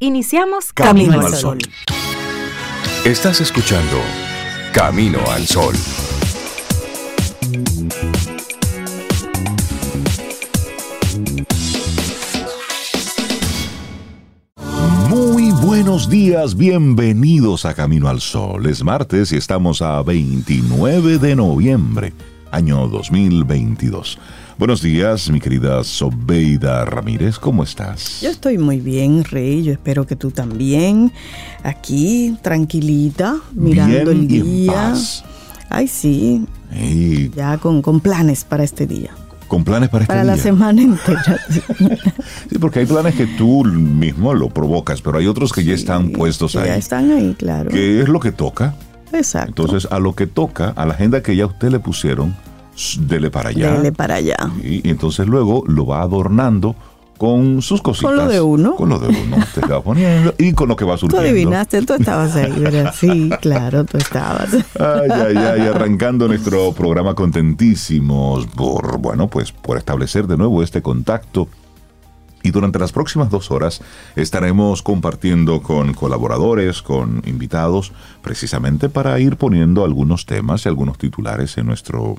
Iniciamos Camino, al Sol. Estás escuchando Camino al Sol. Muy buenos días, bienvenidos a Camino al Sol. Es martes y estamos a 29 de noviembre, año 2022. Buenos días, mi querida Sobeida Ramírez, ¿cómo estás? Yo estoy muy bien, Rey, yo espero que tú también. Aquí, tranquilita, mirando el día. Ay, sí. Ya con, con planes para este día con planes para este para día. la semana entera. sí, porque hay planes que tú mismo lo provocas, pero hay otros que ya están puestos ahí. Ya están ahí, claro. ¿Qué es lo que toca? Exacto. Entonces, a lo que toca, a la agenda que ya usted le pusieron, dele para allá. Dele para allá. Y, entonces luego lo va adornando con sus cositas. Con lo de uno. Con lo de uno. Te va poniendo y con lo que va surgiendo. Tú adivinaste, tú estabas ahí, ¿verdad? Sí, claro, tú estabas. Ay, ay, ay, arrancando nuestro programa contentísimos por, bueno, pues por establecer de nuevo este contacto. Y durante las próximas dos horas estaremos compartiendo con colaboradores, con invitados, precisamente para ir poniendo algunos temas y algunos titulares en nuestro,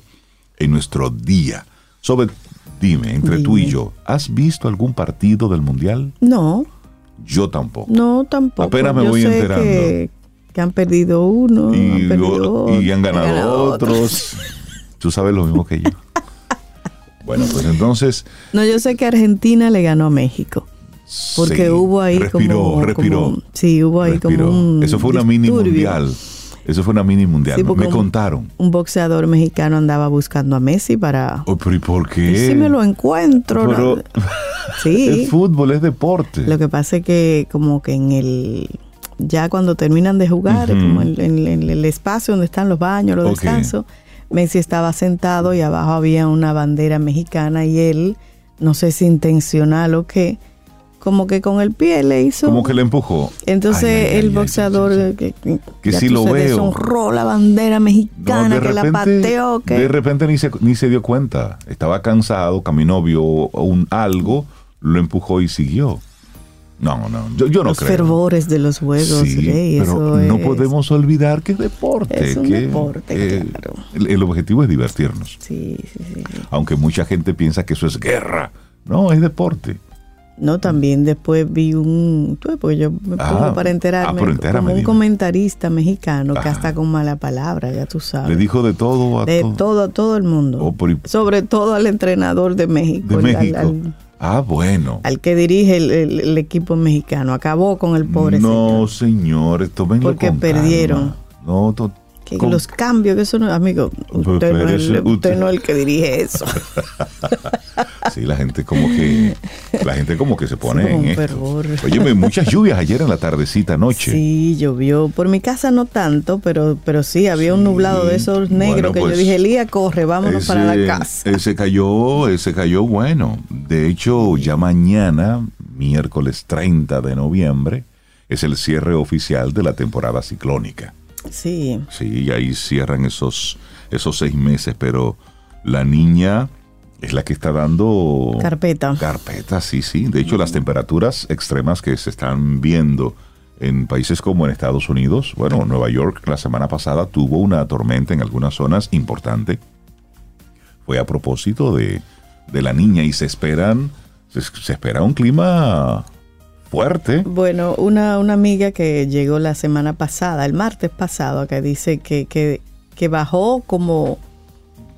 en nuestro día. Sobre, dime, entre Dime. tú y yo, ¿has visto algún partido del Mundial? No, Yo tampoco. no, tampoco. Apenas me Yo voy sé enterando. Que, que han perdido uno, y, han perdido o- y han otro, ganado, otros. Tú sabes lo mismo que yo. bueno, pues entonces. No, yo sé que Argentina le ganó a México. Porque sí, hubo ahí respiró, como, respiró. como- Sí, hubo ahí respiró. como un. Eso fue una mini disturbio. mundial. Eso fue una mini mundial. Sí, me porque me un- contaron. Un boxeador mexicano andaba buscando a Messi para. Oh, pero ¿y por Y qué? si me lo encuentro. ¿no? Pero Sí. el fútbol es deporte. Lo que pasa es que como que en el ya cuando terminan de jugar, como en, en- en el espacio donde están los baños, los descansos, Messi estaba sentado y abajo había una bandera mexicana y él, no sé si intencional o qué, como que con el pie le hizo. Como que le empujó. Entonces Ay, ay, ay, el ay, boxeador que, que, sí lo se veo. deshonró la bandera mexicana, No, que la pateó, que de repente ni se, ni se dio cuenta. Estaba cansado, caminó, vio un algo, lo empujó y siguió. No, no, yo, yo no los creo. fervores de los juegos, Sí, Rey, pero eso no es- podemos olvidar que es deporte. Es un que, deporte, eh, claro. el, el objetivo es divertirnos. Sí, sí. sí. Aunque mucha gente piensa que eso es guerra. No, es deporte. No, también después vi un, porque yo me Ah, pongo para ah, enterarme, entérame, como un dime. comentarista mexicano que hasta con mala palabra, ya tú sabes. Le dijo de todo a de todo. todo a todo el mundo. Oh, Sobre todo al entrenador de México. de al- México. Al, ah, bueno. al que dirige el, el- el equipo mexicano. Acabó con el pobre no, señor. señores, tómenlo Porque con perdieron. calma. No, to- Que con- los cambios, que eso no, amigo, usted, no, es, ese- usted no es el que dirige eso. Sí, la gente como que la gente como que se pone como en un esto. Oye, muchas lluvias ayer en la tardecita noche. Sí, llovió. Por mi casa no tanto, pero, pero sí, había un Sí. nublado de esos negros Bueno, que pues, yo dije, Elías, corre, vámonos para la Ese- casa. Ese cayó, ese cayó bueno. De hecho, ya mañana, miércoles 30 de noviembre, es el cierre oficial de la temporada ciclónica. Sí, Sí, y ahí cierran esos, esos seis meses, pero la niña es la que está dando carpeta. carpeta, sí, sí. De hecho, las temperaturas extremas que se están viendo en países como en Estados Unidos, bueno, Nueva York la semana pasada tuvo una tormenta en algunas zonas importante. Fue a propósito de, de la niña y se esperan, se, se espera un clima fuerte. Bueno, una, una amiga que llegó la semana pasada, el martes pasado, que dice que, que, que bajó como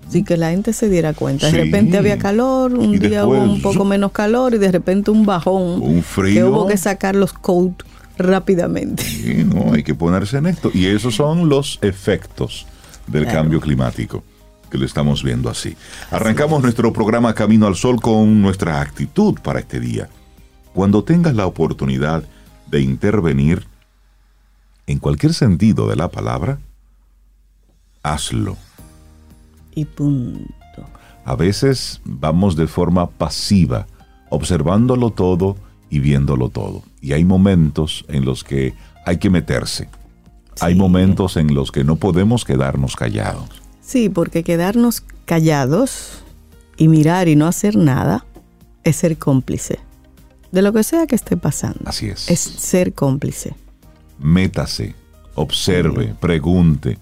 sin que la gente se diera cuenta. De Sí. repente había calor, un Y día hubo un poco menos calor y de repente un bajón. Un Que frío. hubo que sacar los coats rápidamente. Sí, no, hay que ponerse en esto. Y esos son los efectos del Claro. cambio climático, que lo estamos viendo así. Arrancamos nuestro programa Camino al Sol con nuestra actitud para este día. Cuando tengas la oportunidad de intervenir en cualquier sentido de la palabra, hazlo. Y punto. A veces vamos de forma pasiva, observándolo todo y viéndolo todo. Y hay momentos en los que hay que meterse. Hay momentos en los que no podemos quedarnos callados. Sí, porque quedarnos callados y mirar y no hacer nada es ser cómplice. De lo que sea que esté pasando. Así es. Es ser cómplice. Métase, observe, pregunte,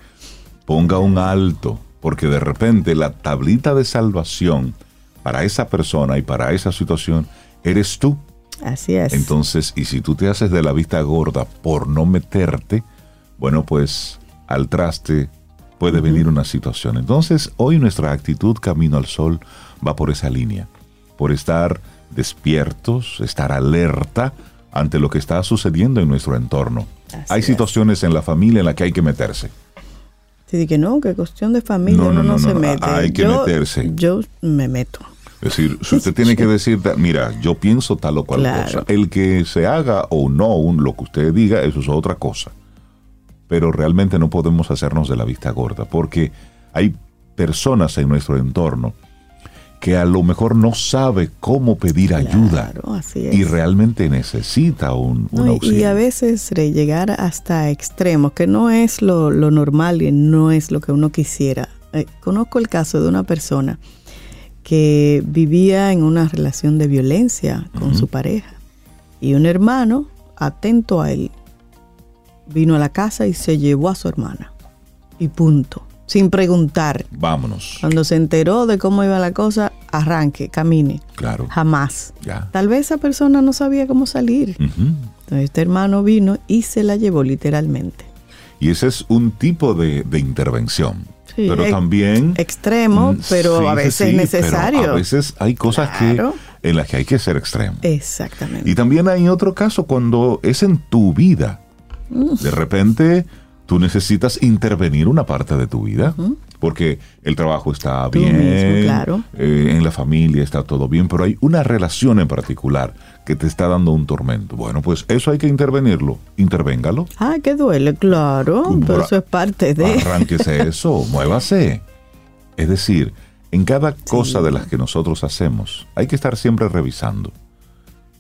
ponga un alto, porque de repente la tablita de salvación para esa persona y para esa situación eres tú. Así es. Entonces, y si tú te haces de la vista gorda por no meterte, bueno, pues al traste puede venir una situación. Entonces, hoy nuestra actitud camino al sol va por esa línea, por estar despiertos, estar alerta ante lo que está sucediendo en nuestro entorno. hay situaciones en la familia en las que hay que meterse. Sí, que no, que cuestión de familia no, uno no, se mete. Hay que meterse. Yo me meto. Es decir, si usted tiene que decir, mira, yo pienso tal o cual cosa, el que se haga o no un, lo que usted diga, eso es otra cosa. Pero realmente no podemos hacernos de la vista gorda, porque hay personas en nuestro entorno que a lo mejor no sabe cómo pedir ayuda y realmente necesita un, auxilio. Y a veces llegar hasta extremos, que no es lo, normal y no es lo que uno quisiera. Eh, conozco el caso de una persona que vivía en una relación de violencia con su pareja y un hermano, atento a él, vino a la casa y se llevó a su hermana. Y punto sin preguntar. Vámonos. Cuando se enteró de cómo iba la cosa, arranque, camine. Claro. Jamás. Tal vez esa persona no sabía cómo salir. Entonces este hermano vino y se la llevó literalmente. Y ese es un tipo de, intervención. Sí, pero también... Extremo, mm, pero a veces es necesario. a veces hay cosas que en las que hay que ser extremo. Exactamente. Y también hay otro caso cuando es en tu vida. De repente tú necesitas intervenir una parte de tu vida, porque el trabajo está bien, claro. Eh, en la familia está todo bien, pero hay una relación en particular que te está dando un tormento. Bueno, pues eso hay que intervenirlo, intervéngalo. Ah, que duele, claro, pero eso es parte de... Arránquese eso, muévase. Es decir, en cada cosa de las que nosotros hacemos, hay que estar siempre revisando.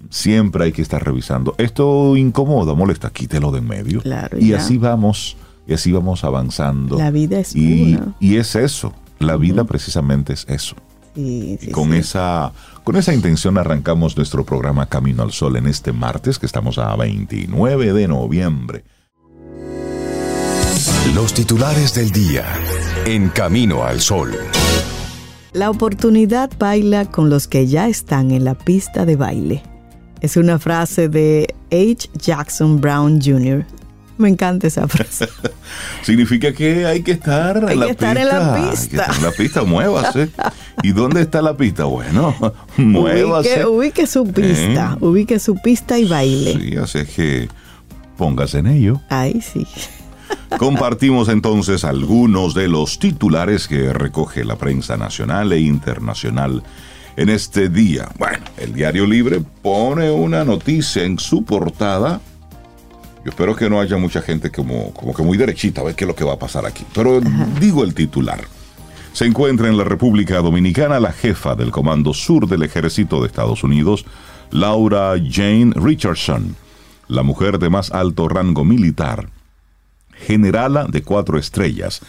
Siempre hay que estar revisando. Esto incomoda, molesta, quítelo de en medio. y así vamos, y así vamos avanzando. La vida es y, Y es eso. La vida precisamente es eso. y con esa con esa intención arrancamos nuestro programa Camino al Sol en este martes que estamos a 29 de noviembre. Los titulares del día en Camino al Sol. La oportunidad baila con los que ya están en la pista de baile. Es una frase de H. Jackson Brown Jr. Me encanta esa frase. Significa que hay que estar, en, la pista. en la pista. Hay que estar en la pista, muévase. ¿Y dónde está la pista? Bueno, muévase. Ubique, su pista, ¿Eh? ubique su pista y baile. Sí, así es que póngase en ello. Ay, sí. Compartimos entonces algunos de los titulares que recoge la prensa nacional e internacional en este día. Bueno, el Diario Libre pone una noticia en su portada. Yo espero que no haya mucha gente como, como que muy derechita a ver qué es lo que va a pasar aquí. Pero digo el titular. Se encuentra en la República Dominicana la jefa del Comando Sur del Ejército de Estados Unidos, Laura Jane Richardson, la mujer de más alto rango militar, generala de cuatro estrellas,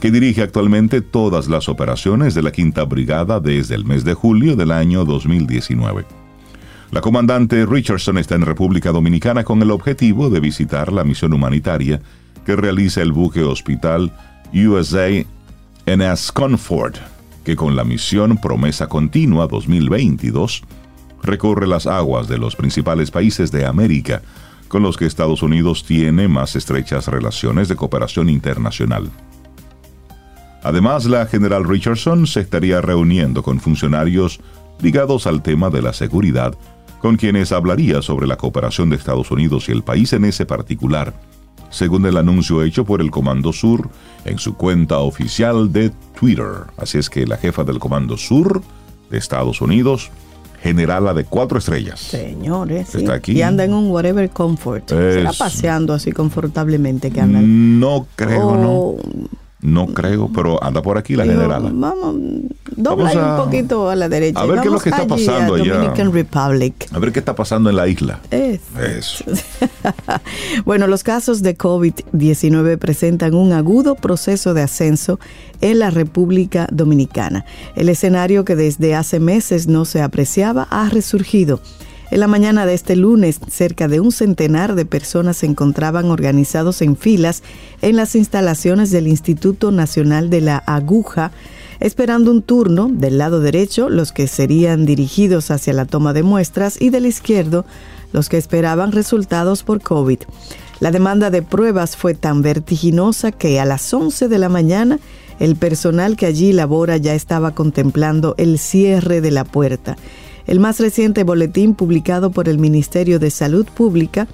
que dirige actualmente todas las operaciones de la Quinta Brigada desde el mes de julio del año 2019. La comandante Richardson está en República Dominicana con el objetivo de visitar la misión humanitaria que realiza el buque hospital USA NS Comfort, que con la misión Promesa Continua 2022 recorre las aguas de los principales países de América con los que Estados Unidos tiene más estrechas relaciones de cooperación internacional. Además, la general Richardson se estaría reuniendo con funcionarios ligados al tema de la seguridad, con quienes hablaría sobre la cooperación de Estados Unidos y el país en ese particular, según el anuncio hecho por el Comando Sur en su cuenta oficial de Twitter. Así es que la jefa del Comando Sur de Estados Unidos, generala de cuatro estrellas. Señores, está aquí. Y anda en un whatever comfort. está paseando así confortablemente que anda. No creo, no. No creo, pero anda por aquí la generala. Vamos, dobla un poquito a la derecha. A ver qué es lo que está pasando allá. Dominican Republic. A ver qué está pasando en la isla. Eso. bueno, los casos de COVID-19 presentan un agudo proceso de ascenso en la República Dominicana. El escenario que desde hace meses no se apreciaba ha resurgido En la mañana de este lunes, cerca de un centenar de personas se encontraban organizados en filas en las instalaciones del Instituto Nacional de la Aguja, esperando un turno del lado derecho, los que serían dirigidos hacia la toma de muestras, y del izquierdo, los que esperaban resultados por COVID. La demanda de pruebas fue tan vertiginosa que a las 11 de la mañana el personal que allí labora ya estaba contemplando el cierre de la puerta. El más reciente boletín publicado por el Ministerio de Salud Pública,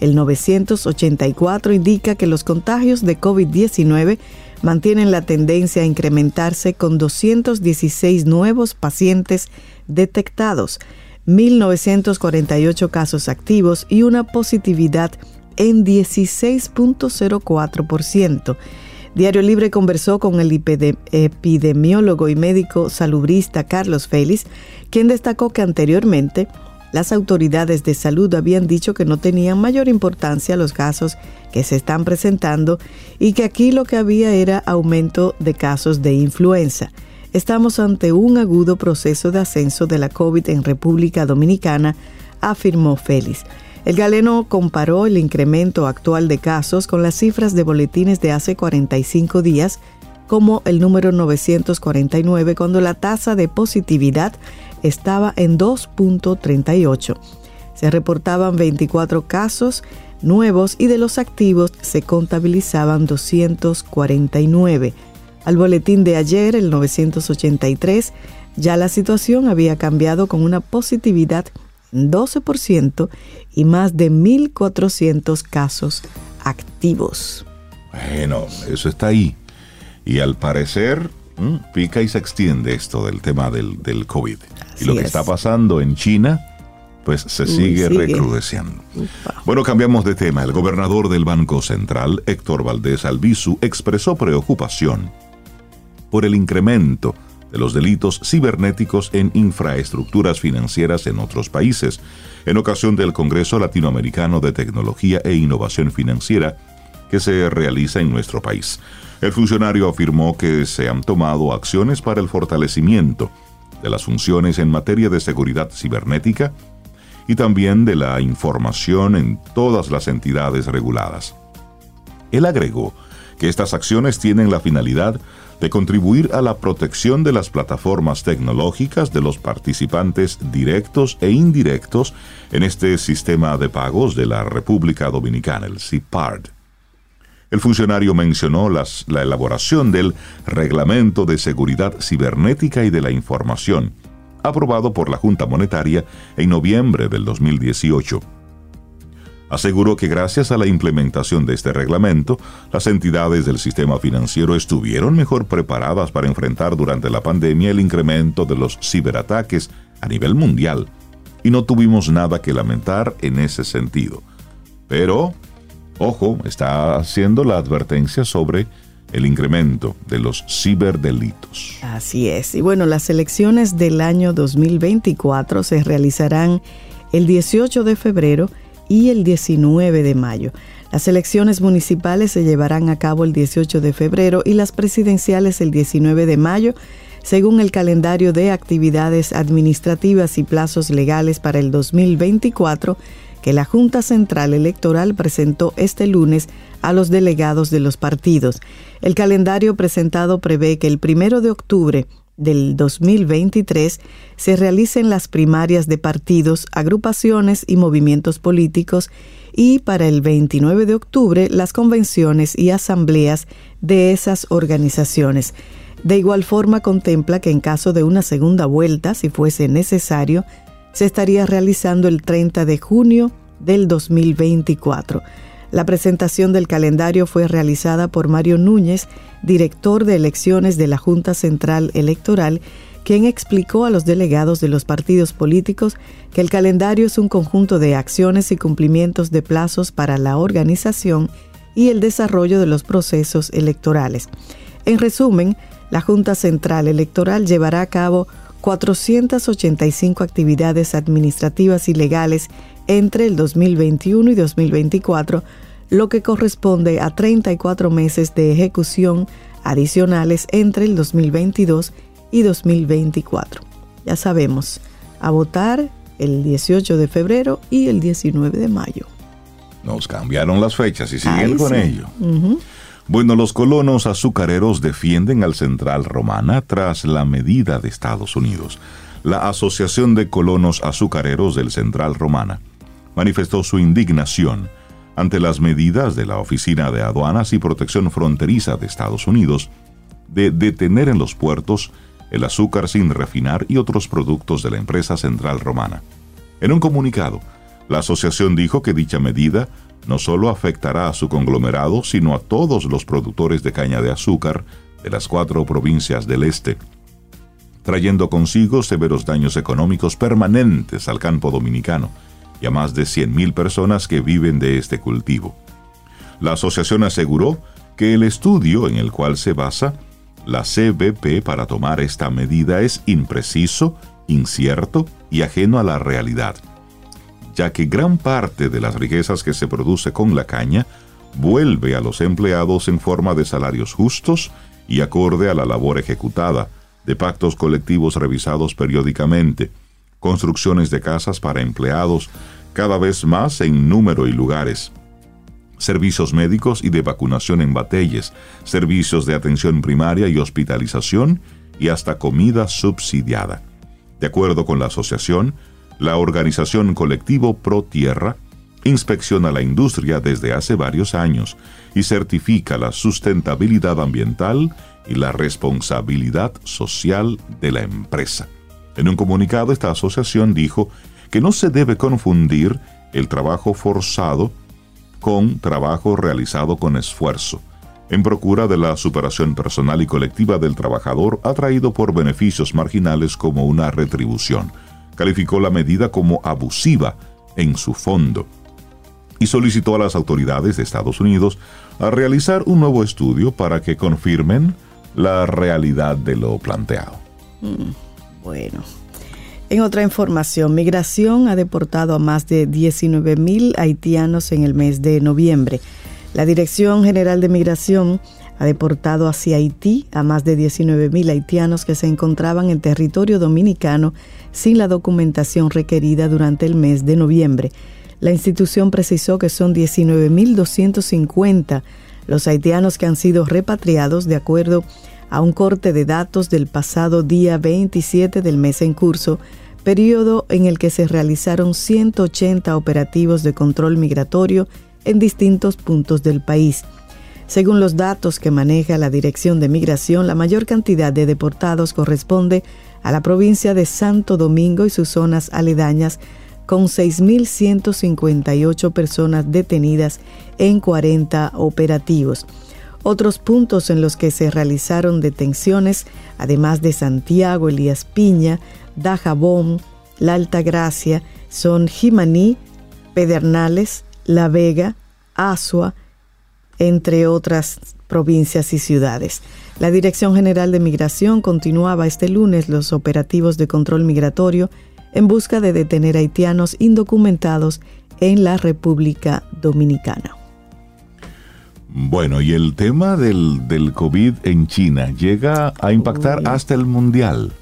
el 984, indica que los contagios de COVID-19 mantienen la tendencia a incrementarse con 216 nuevos pacientes detectados, 1.948 casos activos y una positividad en 16.04%. Diario Libre conversó con el epidemiólogo y médico salubrista Carlos Félix, quien destacó que anteriormente las autoridades de salud habían dicho que no tenían mayor importancia los casos que se están presentando y que aquí lo que había era aumento de casos de influenza. Estamos ante un agudo proceso de ascenso de la COVID en República Dominicana, afirmó Félix. El galeno comparó el incremento actual de casos con las cifras de boletines de hace 45 días, como el número 949, cuando la tasa de positividad estaba en 2.38. Se reportaban 24 casos nuevos y de los activos se contabilizaban 249. Al boletín de ayer, el 983, ya la situación había cambiado con una positividad 12% y más de 1.400 casos activos. Bueno, eso está ahí. Y al parecer pica y se extiende esto del tema del, COVID. y lo que está pasando en China, pues se sigue, recrudeciendo. Bueno, cambiamos de tema. El gobernador del Banco Central, Héctor Valdés Albizu, expresó preocupación por el incremento de los delitos cibernéticos en infraestructuras financieras en otros países, en ocasión del Congreso Latinoamericano de Tecnología e Innovación Financiera que se realiza en nuestro país. El funcionario afirmó que se han tomado acciones para el fortalecimiento de las funciones en materia de seguridad cibernética y también de la información en todas las entidades reguladas. Él agregó que estas acciones tienen la finalidad de contribuir a la protección de las plataformas tecnológicas de los participantes directos e indirectos en este sistema de pagos de la República Dominicana, el CIPARD. El funcionario mencionó las, la elaboración del Reglamento de Seguridad Cibernética y de la Información, aprobado por la Junta Monetaria en noviembre del 2018 aseguró que gracias a la implementación de este reglamento, las entidades del sistema financiero estuvieron mejor preparadas para enfrentar durante la pandemia el incremento de los ciberataques a nivel mundial, y no tuvimos nada que lamentar en ese sentido. Pero, ojo, está haciendo la advertencia sobre el incremento de los ciberdelitos. Así es. Y bueno, las elecciones del año 2024 se realizarán el 18 de febrero y el 19 de mayo. Las elecciones municipales se llevarán a cabo el 18 de febrero y las presidenciales el 19 de mayo, según el calendario de actividades administrativas y plazos legales para el 2024 que la Junta Central Electoral presentó este lunes a los delegados de los partidos. El calendario presentado prevé que el 1 de octubre del 2023 se realicen las primarias de partidos, agrupaciones y movimientos políticos y para el 29 de octubre las convenciones y asambleas de esas organizaciones. De igual forma contempla que en caso de una segunda vuelta, si fuese necesario, se estaría realizando el 30 de junio del 2024. La presentación del calendario fue realizada por Mario Núñez, director de elecciones de la Junta Central Electoral, quien explicó a los delegados de los partidos políticos que el calendario es un conjunto de acciones y cumplimientos de plazos para la organización y el desarrollo de los procesos electorales. En resumen, la Junta Central Electoral llevará a cabo 485 actividades administrativas y legales entre el 2021 y 2024, lo que corresponde a 34 meses de ejecución adicionales entre el 2022 y 2024. Ya sabemos, a votar el 18 de febrero y el 19 de mayo. Nos cambiaron las fechas y siguen con sí. ello. Bueno, los colonos azucareros defienden al Central Romana tras la medida de Estados Unidos. La Asociación de Colonos Azucareros del Central Romana manifestó su indignación ante las medidas de la Oficina de Aduanas y Protección Fronteriza de Estados Unidos de detener en los puertos el azúcar sin refinar y otros productos de la empresa Central Romana. En un comunicado, la asociación dijo que dicha medida no solo afectará a su conglomerado, sino a todos los productores de caña de azúcar de las cuatro provincias del este, trayendo consigo severos daños económicos permanentes al campo dominicano y a más de 100.000 personas que viven de este cultivo. La asociación aseguró que el estudio en el cual se basa la CBP para tomar esta medida es impreciso, incierto y ajeno a la realidad, ya que gran parte de las riquezas que se produce con la caña vuelve a los empleados en forma de salarios justos y acorde a la labor ejecutada, de pactos colectivos revisados periódicamente, construcciones de casas para empleados cada vez más en número y lugares, servicios médicos y de vacunación en batalles, servicios de atención primaria y hospitalización y hasta comida subsidiada. De acuerdo con la asociación, la organización colectivo Pro Tierra inspecciona la industria desde hace varios años y certifica la sustentabilidad ambiental y la responsabilidad social de la empresa. En un comunicado, esta asociación dijo que no se debe confundir el trabajo forzado con trabajo realizado con esfuerzo, en procura de la superación personal y colectiva del trabajador atraído por beneficios marginales como una retribución. Calificó la medida como abusiva en su fondo y solicitó a las autoridades de Estados Unidos a realizar un nuevo estudio para que confirmen la realidad de lo planteado. Bueno. En otra información, Migración ha deportado a más de 19 mil haitianos en el mes de noviembre. La Dirección General de Migración ha deportado hacia Haití a más de 19 mil haitianos que se encontraban en territorio dominicano sin la documentación requerida durante el mes de noviembre. La institución precisó que son 19.250 los haitianos que han sido repatriados de acuerdo a un corte de datos del pasado día 27 del mes en curso, periodo en el que se realizaron 180 operativos de control migratorio en distintos puntos del país. Según los datos que maneja la Dirección de Migración, la mayor cantidad de deportados corresponde a la provincia de Santo Domingo y sus zonas aledañas, con 6.158 personas detenidas en 40 operativos. Otros puntos en los que se realizaron detenciones, además de Santiago, Elías Piña, Dajabón, La Altagracia, son Jimaní, Pedernales, La Vega, Asua, entre otras provincias y ciudades. La Dirección General de Migración continuaba este lunes los operativos de control migratorio en busca de detener haitianos indocumentados en la República Dominicana. Bueno, y el tema del, del COVID en China llega a impactar Uy. hasta el mundial.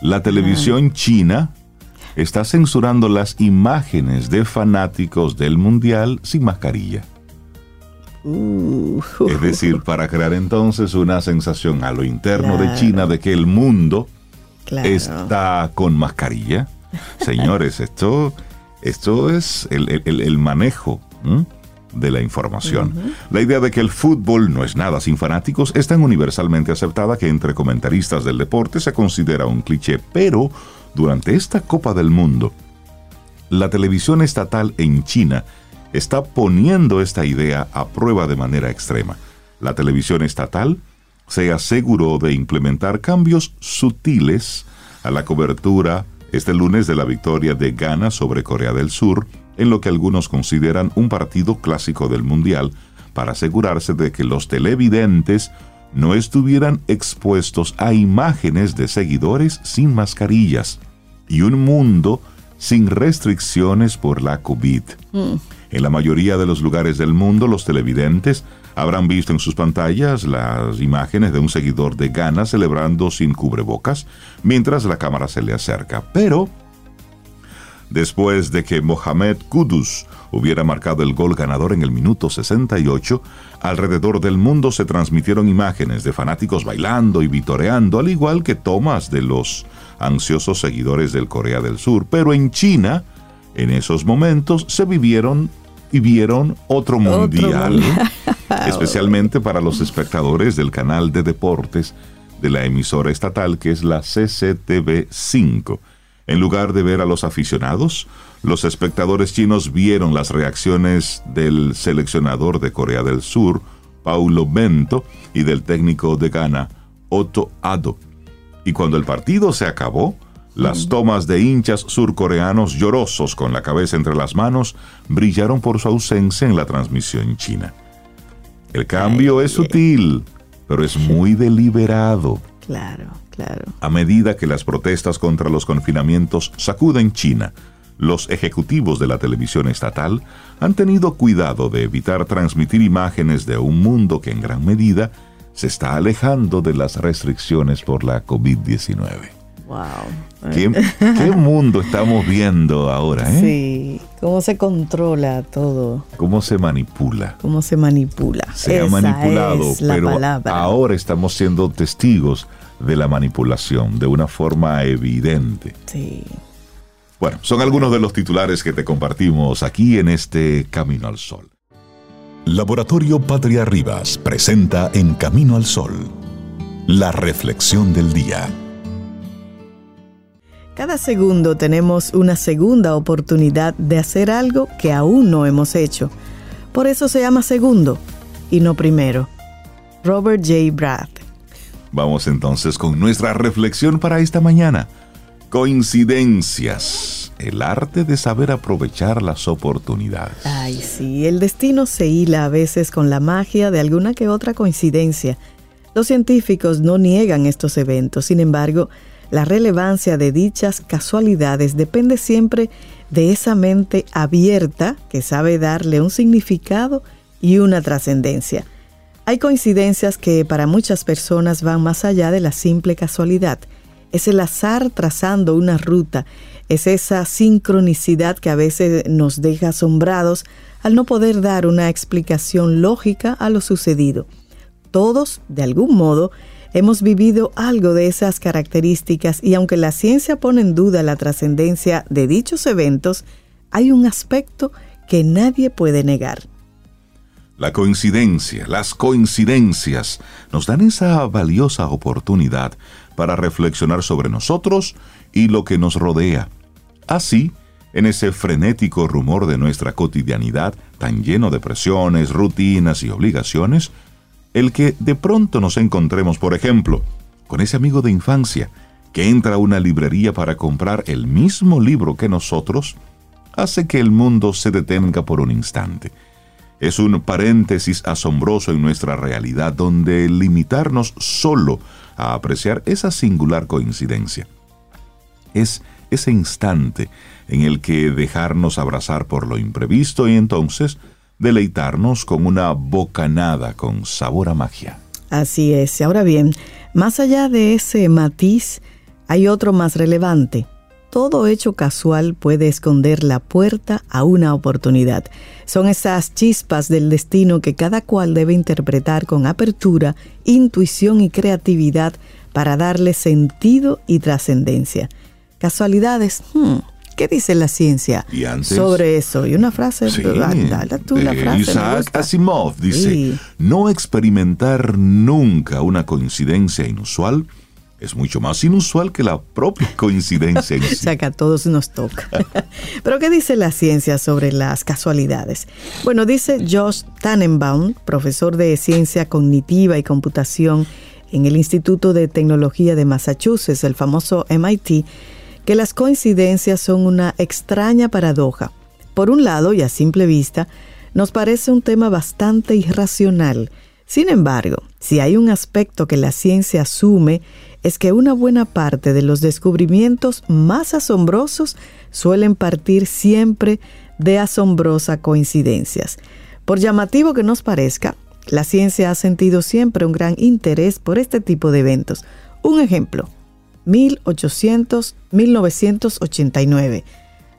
La televisión china está censurando las imágenes de fanáticos del mundial sin mascarilla. Uh, Es decir, para crear entonces una sensación a lo interno de. China de que el mundo claro. está con mascarilla. Señores, esto, esto es el, el- el- el manejo ¿m? De la información. La idea de que el fútbol no es nada sin fanáticos es tan universalmente aceptada que entre comentaristas del deporte se considera un cliché, pero durante esta Copa del Mundo, la televisión estatal en China está poniendo esta idea a prueba de manera extrema. La televisión estatal se aseguró de implementar cambios sutiles a la cobertura este lunes de la victoria de Ghana sobre Corea del Sur, en lo que algunos consideran un partido clásico del Mundial, para asegurarse de que los televidentes no estuvieran expuestos a imágenes de seguidores sin mascarillas y un mundo sin restricciones por la COVID. En la mayoría de los lugares del mundo, los televidentes habrán visto en sus pantallas las imágenes de un seguidor de Ghana celebrando sin cubrebocas mientras la cámara se le acerca. Pero después de que Mohamed Kudus hubiera marcado el gol ganador en el minuto 68, alrededor del mundo se transmitieron imágenes de fanáticos bailando y vitoreando, al igual que tomas de los ansiosos seguidores del Corea del Sur. Pero en China, en esos momentos, se vivieron y vieron otro mundial, especialmente para los espectadores del canal de deportes de la emisora estatal que es la CCTV 5. En lugar de ver a los aficionados, los espectadores chinos vieron las reacciones del seleccionador de Corea del Sur, Paulo Bento, y del técnico de Ghana, Otto Ado. Y cuando el partido se acabó, las tomas de hinchas surcoreanos llorosos con la cabeza entre las manos brillaron por su ausencia en la transmisión china. El cambio es sutil, pero es muy deliberado. Claro, claro. A medida que las protestas contra los confinamientos sacuden China, los ejecutivos de la televisión estatal han tenido cuidado de evitar transmitir imágenes de un mundo que en gran medida se está alejando de las restricciones por la COVID-19. Wow. ¿Qué, ¿Qué, mundo estamos viendo ahora? ¿eh? Sí, cómo se controla todo. Cómo se manipula. Cómo se manipula. Se ha manipulado, pero ahora estamos siendo testigos de la manipulación de una forma evidente. Sí. Bueno, son algunos de los titulares que te compartimos aquí en este Camino al Sol. Laboratorio Patria Rivas presenta en Camino al Sol la reflexión del día. Cada segundo tenemos una segunda oportunidad de hacer algo que aún no hemos hecho. Por eso se llama segundo y no primero. Robert J. Brad. Vamos entonces con nuestra reflexión para esta mañana. Coincidencias. El arte de saber aprovechar las oportunidades. Ay, sí, el destino se hila a veces con la magia de alguna que otra coincidencia. Los científicos no niegan estos eventos, sin embargo, la relevancia de dichas casualidades depende siempre de esa mente abierta que sabe darle un significado y una trascendencia. Hay coincidencias que para muchas personas van más allá de la simple casualidad. Es el azar trazando una ruta, es esa sincronicidad que a veces nos deja asombrados al no poder dar una explicación lógica a lo sucedido. Todos, de algún modo, hemos vivido algo de esas características y aunque la ciencia pone en duda la trascendencia de dichos eventos, hay un aspecto que nadie puede negar. La coincidencia, las coincidencias nos dan esa valiosa oportunidad para reflexionar sobre nosotros y lo que nos rodea. Así, en ese frenético rumor de nuestra cotidianidad, tan lleno de presiones, rutinas y obligaciones, el que de pronto nos encontremos, por ejemplo, con ese amigo de infancia que entra a una librería para comprar el mismo libro que nosotros, hace que el mundo se detenga por un instante. Es un paréntesis asombroso en nuestra realidad donde limitarnos solo a apreciar esa singular coincidencia es ese instante en el que dejarnos abrazar por lo imprevisto y entonces deleitarnos con una bocanada con sabor a magia. Así es. Ahora bien, más allá de ese matiz, hay otro más relevante. Todo hecho casual puede esconder la puerta a una oportunidad. Son esas chispas del destino que cada cual debe interpretar con apertura, intuición y creatividad para darle sentido y trascendencia. Casualidades, hmm, ¿Qué dice la ciencia sobre eso? Y una frase, sí, Isaac Asimov dice, no experimentar nunca una coincidencia inusual es mucho más inusual que la propia coincidencia. o sea que a todos nos toca. Pero ¿qué dice la ciencia sobre las casualidades? Bueno, dice Josh Tannenbaum, profesor de ciencia cognitiva y computación en el Instituto de Tecnología de Massachusetts, el famoso MIT, que las coincidencias son una extraña paradoja. Por un lado, y a simple vista, nos parece un tema bastante irracional. Sin embargo, si hay un aspecto que la ciencia asume, es que una buena parte de los descubrimientos más asombrosos suelen partir siempre de asombrosas coincidencias. Por llamativo que nos parezca, la ciencia ha sentido siempre un gran interés por este tipo de eventos. Un ejemplo, 1800, 1989.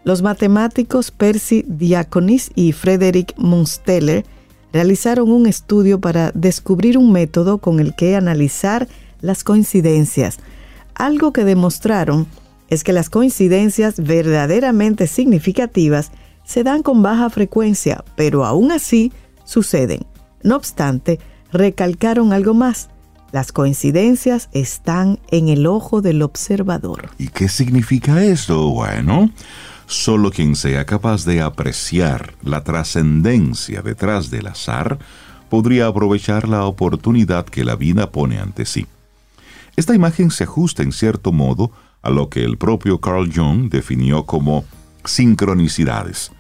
Los matemáticos Percy Diaconis y Frederick Munsteller realizaron un estudio para descubrir un método con el que analizar las coincidencias. Algo que demostraron es que las coincidencias verdaderamente significativas se dan con baja frecuencia, pero aún así suceden. No obstante, recalcaron algo más. Las coincidencias están en el ojo del observador. ¿Y qué significa esto? Bueno, solo quien sea capaz de apreciar la trascendencia detrás del azar podría aprovechar la oportunidad que la vida pone ante sí. Esta imagen se ajusta en cierto modo a lo que el propio Carl Jung definió como sincronicidades.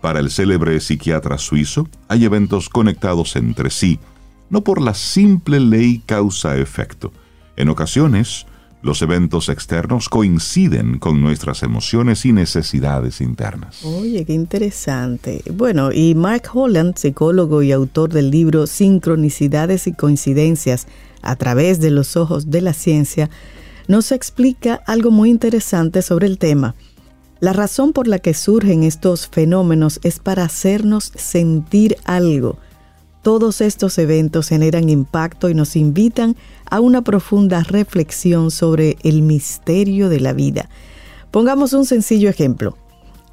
Para el célebre psiquiatra suizo, hay eventos conectados entre sí, no por la simple ley causa-efecto. En ocasiones, los eventos externos coinciden con nuestras emociones y necesidades internas. Oye, qué interesante. Bueno, y Mark Holland, psicólogo y autor del libro Sincronicidades y Coincidencias a través de los ojos de la ciencia, nos explica algo muy interesante sobre el tema. La razón por la que surgen estos fenómenos es para hacernos sentir algo. Todos estos eventos generan impacto y nos invitan a una profunda reflexión sobre el misterio de la vida. Pongamos un sencillo ejemplo.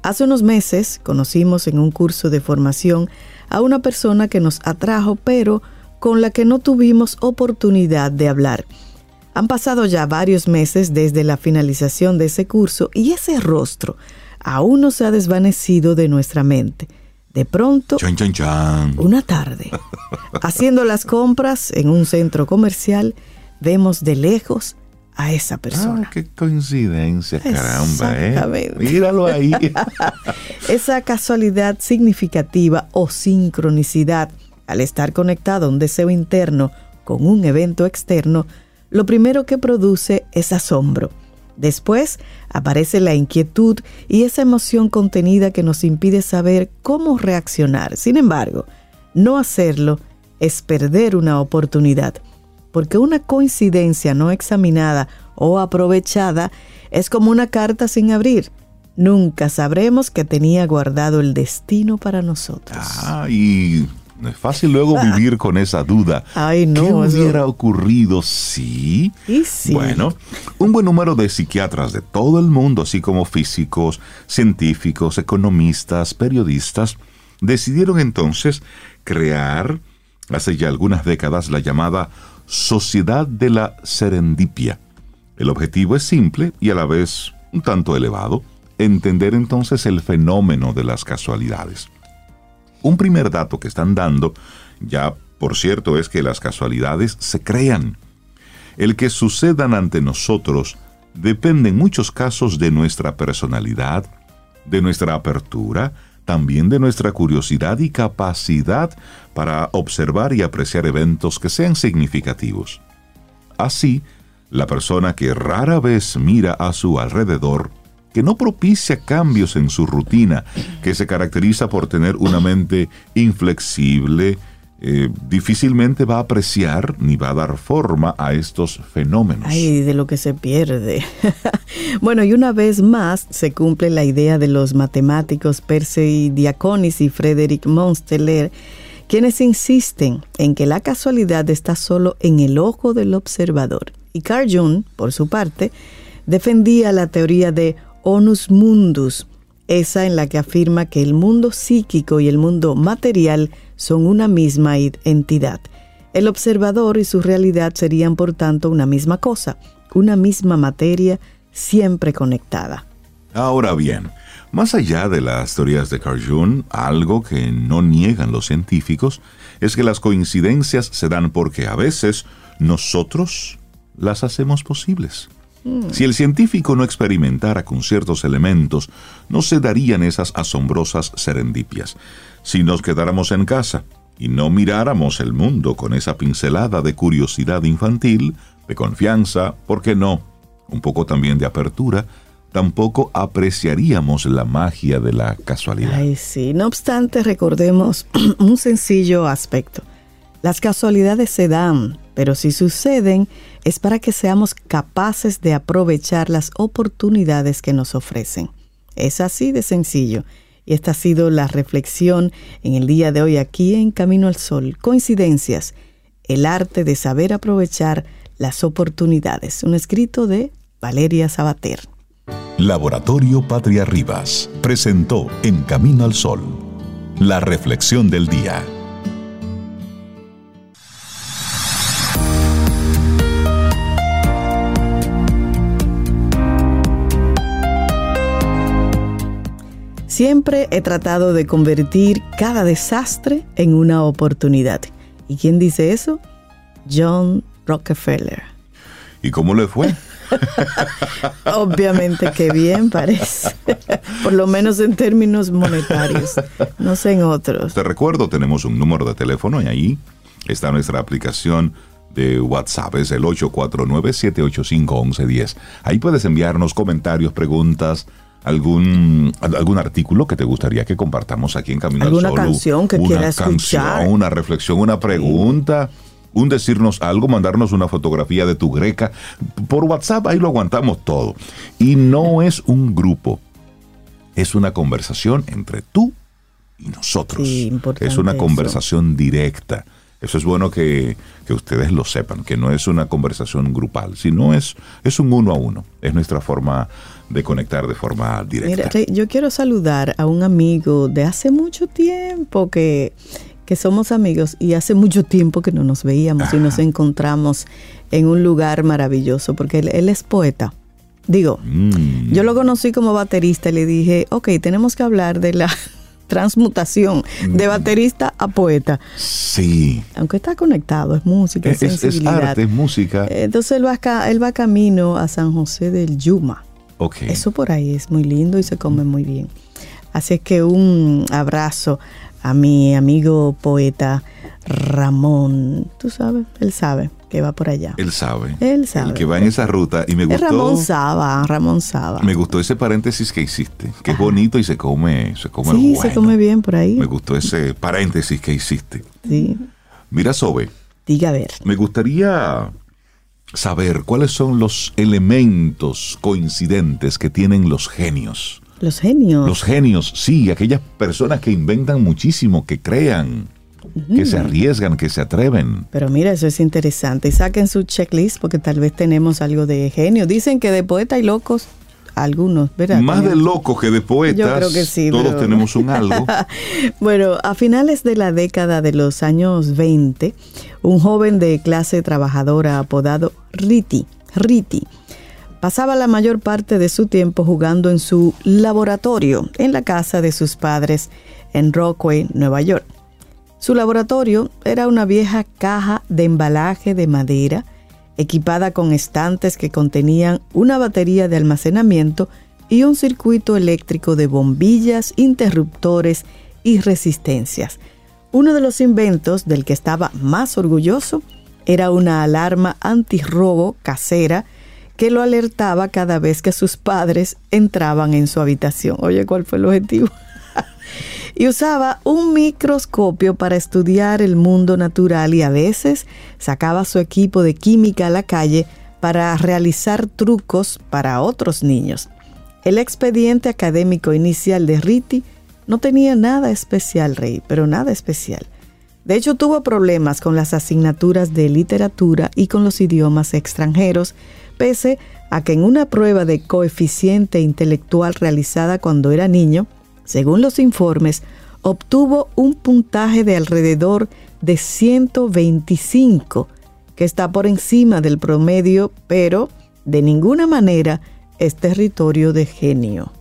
Hace unos meses conocimos en un curso de formación a una persona que nos atrajo pero con la que no tuvimos oportunidad de hablar. Han pasado ya varios meses desde la finalización de ese curso y ese rostro aún no se ha desvanecido de nuestra mente. De pronto, una tarde, haciendo las compras en un centro comercial, vemos de lejos a esa persona. Ah, qué coincidencia, caramba, ¿eh? Míralo ahí. esa casualidad significativa o sincronicidad al estar conectado a un deseo interno con un evento externo lo primero que produce es asombro. Después aparece la inquietud y esa emoción contenida que nos impide saber cómo reaccionar. Sin embargo, no hacerlo es perder una oportunidad, porque una coincidencia no examinada o aprovechada es como una carta sin abrir. Nunca sabremos que tenía guardado el destino para nosotros. Ah, y no es fácil luego ah. vivir con esa duda. Ay, no, ¿Qué hubiera ocurrido si? sí? Bueno, un buen número de psiquiatras de todo el mundo, así como físicos, científicos, economistas, periodistas, decidieron entonces crear, hace ya algunas décadas, la llamada Sociedad de la Serendipia. El objetivo es simple y a la vez un tanto elevado, entender entonces el fenómeno de las casualidades. Un primer dato que están dando, ya por cierto, es que las casualidades se crean. El que sucedan ante nosotros depende en muchos casos de nuestra personalidad, de nuestra apertura, también de nuestra curiosidad y capacidad para observar y apreciar eventos que sean significativos. Así, la persona que rara vez mira a su alrededor que no propicia cambios en su rutina, que se caracteriza por tener una mente inflexible, eh, difícilmente va a apreciar ni va a dar forma a estos fenómenos. Ay, de lo que se pierde. bueno, y una vez más se cumple la idea de los matemáticos Percy Diaconis y Frederick Monsteller, quienes insisten en que la casualidad está solo en el ojo del observador. Y Carl Jung, por su parte, defendía la teoría de onus mundus, esa en la que afirma que el mundo psíquico y el mundo material son una misma entidad. El observador y su realidad serían por tanto una misma cosa, una misma materia siempre conectada. Ahora bien, más allá de las teorías de Carl Jung, algo que no niegan los científicos es que las coincidencias se dan porque a veces nosotros las hacemos posibles. Si el científico no experimentara con ciertos elementos, no se darían esas asombrosas serendipias. Si nos quedáramos en casa y no miráramos el mundo con esa pincelada de curiosidad infantil, de confianza, ¿por qué no? Un poco también de apertura, tampoco apreciaríamos la magia de la casualidad. Ay, sí. No obstante, recordemos un sencillo aspecto. Las casualidades se dan, pero si suceden es para que seamos capaces de aprovechar las oportunidades que nos ofrecen. Es así de sencillo. Y esta ha sido la reflexión en el día de hoy aquí en Camino al Sol. Coincidencias, el arte de saber aprovechar las oportunidades. Un escrito de Valeria Sabater. Laboratorio Patria Rivas presentó En Camino al Sol, la reflexión del día. Siempre he tratado de convertir cada desastre en una oportunidad. ¿Y quién dice eso? John Rockefeller. ¿Y cómo le fue? Obviamente que bien parece, por lo menos en términos monetarios, no sé en otros. Te recuerdo, tenemos un número de teléfono y ahí está nuestra aplicación de WhatsApp, es el 849-785-1110. Ahí puedes enviarnos comentarios, preguntas, algún algún artículo que te gustaría que compartamos aquí en Camino ¿Alguna al Sol. canción que una quieras canción, escuchar? una reflexión, una pregunta. Un decirnos algo, mandarnos una fotografía de tu greca. Por WhatsApp ahí lo aguantamos todo. Y no es un grupo, es una conversación entre tú y nosotros. Sí, es una eso. conversación directa. Eso es bueno que, que ustedes lo sepan, que no es una conversación grupal, sino es, es un uno a uno. Es nuestra forma de conectar de forma directa. Mira, yo quiero saludar a un amigo de hace mucho tiempo que, que somos amigos y hace mucho tiempo que no nos veíamos y nos encontramos en un lugar maravilloso porque él, él es poeta. Digo, Mm. yo lo conocí como baterista y le dije, ok, tenemos que hablar de la transmutación de Mm. baterista a poeta. Sí. Aunque está conectado, es música, es, Es, es sensibilidad. arte, es música. Entonces él va, ca- él va camino a San José del Yuma. Ok. Eso por ahí es muy lindo y se come muy bien. Así es que un abrazo a mi amigo poeta Ramón. Tú sabes, él sabe que va por allá. Él sabe. Él sabe. El que va en esa ruta. Y me Es gustó. Ramón Saba, Ramón Saba. Me gustó ese paréntesis que hiciste. Que es bonito y se come, se come sí, bueno. se come bien por ahí. Me gustó ese paréntesis que hiciste. Sí. Mira, Sobe, Diga a ver. me gustaría saber cuáles son los elementos coincidentes que tienen los genios. Los genios. Los genios, sí, aquellas personas que inventan muchísimo, que crean, que se arriesgan, que se atreven. Pero mira, eso es interesante. Y saquen su checklist porque tal vez tenemos algo de genio. Dicen que de poeta hay locos, algunos, ¿verdad? Más de locos que de poetas, Yo creo que sí, todos pero- tenemos un algo. Bueno, a finales de la década de los años 20, un joven de clase trabajadora apodado Riti, Riti, pasaba la mayor parte de su tiempo jugando en su laboratorio en la casa de sus padres en Rockaway, Nueva York. Su laboratorio era una vieja caja de embalaje de madera equipada con estantes que contenían una batería de almacenamiento y un circuito eléctrico de bombillas, interruptores y resistencias. Uno de los inventos del que estaba más orgulloso era una alarma antirrobo casera que lo alertaba cada vez que sus padres entraban en su habitación. Oye, ¿cuál fue el objetivo? y usaba un microscopio para estudiar el mundo natural y a veces sacaba su equipo de química a la calle para realizar trucos para otros niños. El expediente académico inicial de Riti no tenía nada especial, Rey, pero nada especial. De hecho, tuvo problemas con las asignaturas de literatura y con los idiomas extranjeros, pese a que en una prueba de coeficiente intelectual realizada cuando era niño, según los informes, obtuvo un puntaje de alrededor de 125, que está por encima del promedio, pero de ninguna manera es territorio de genio.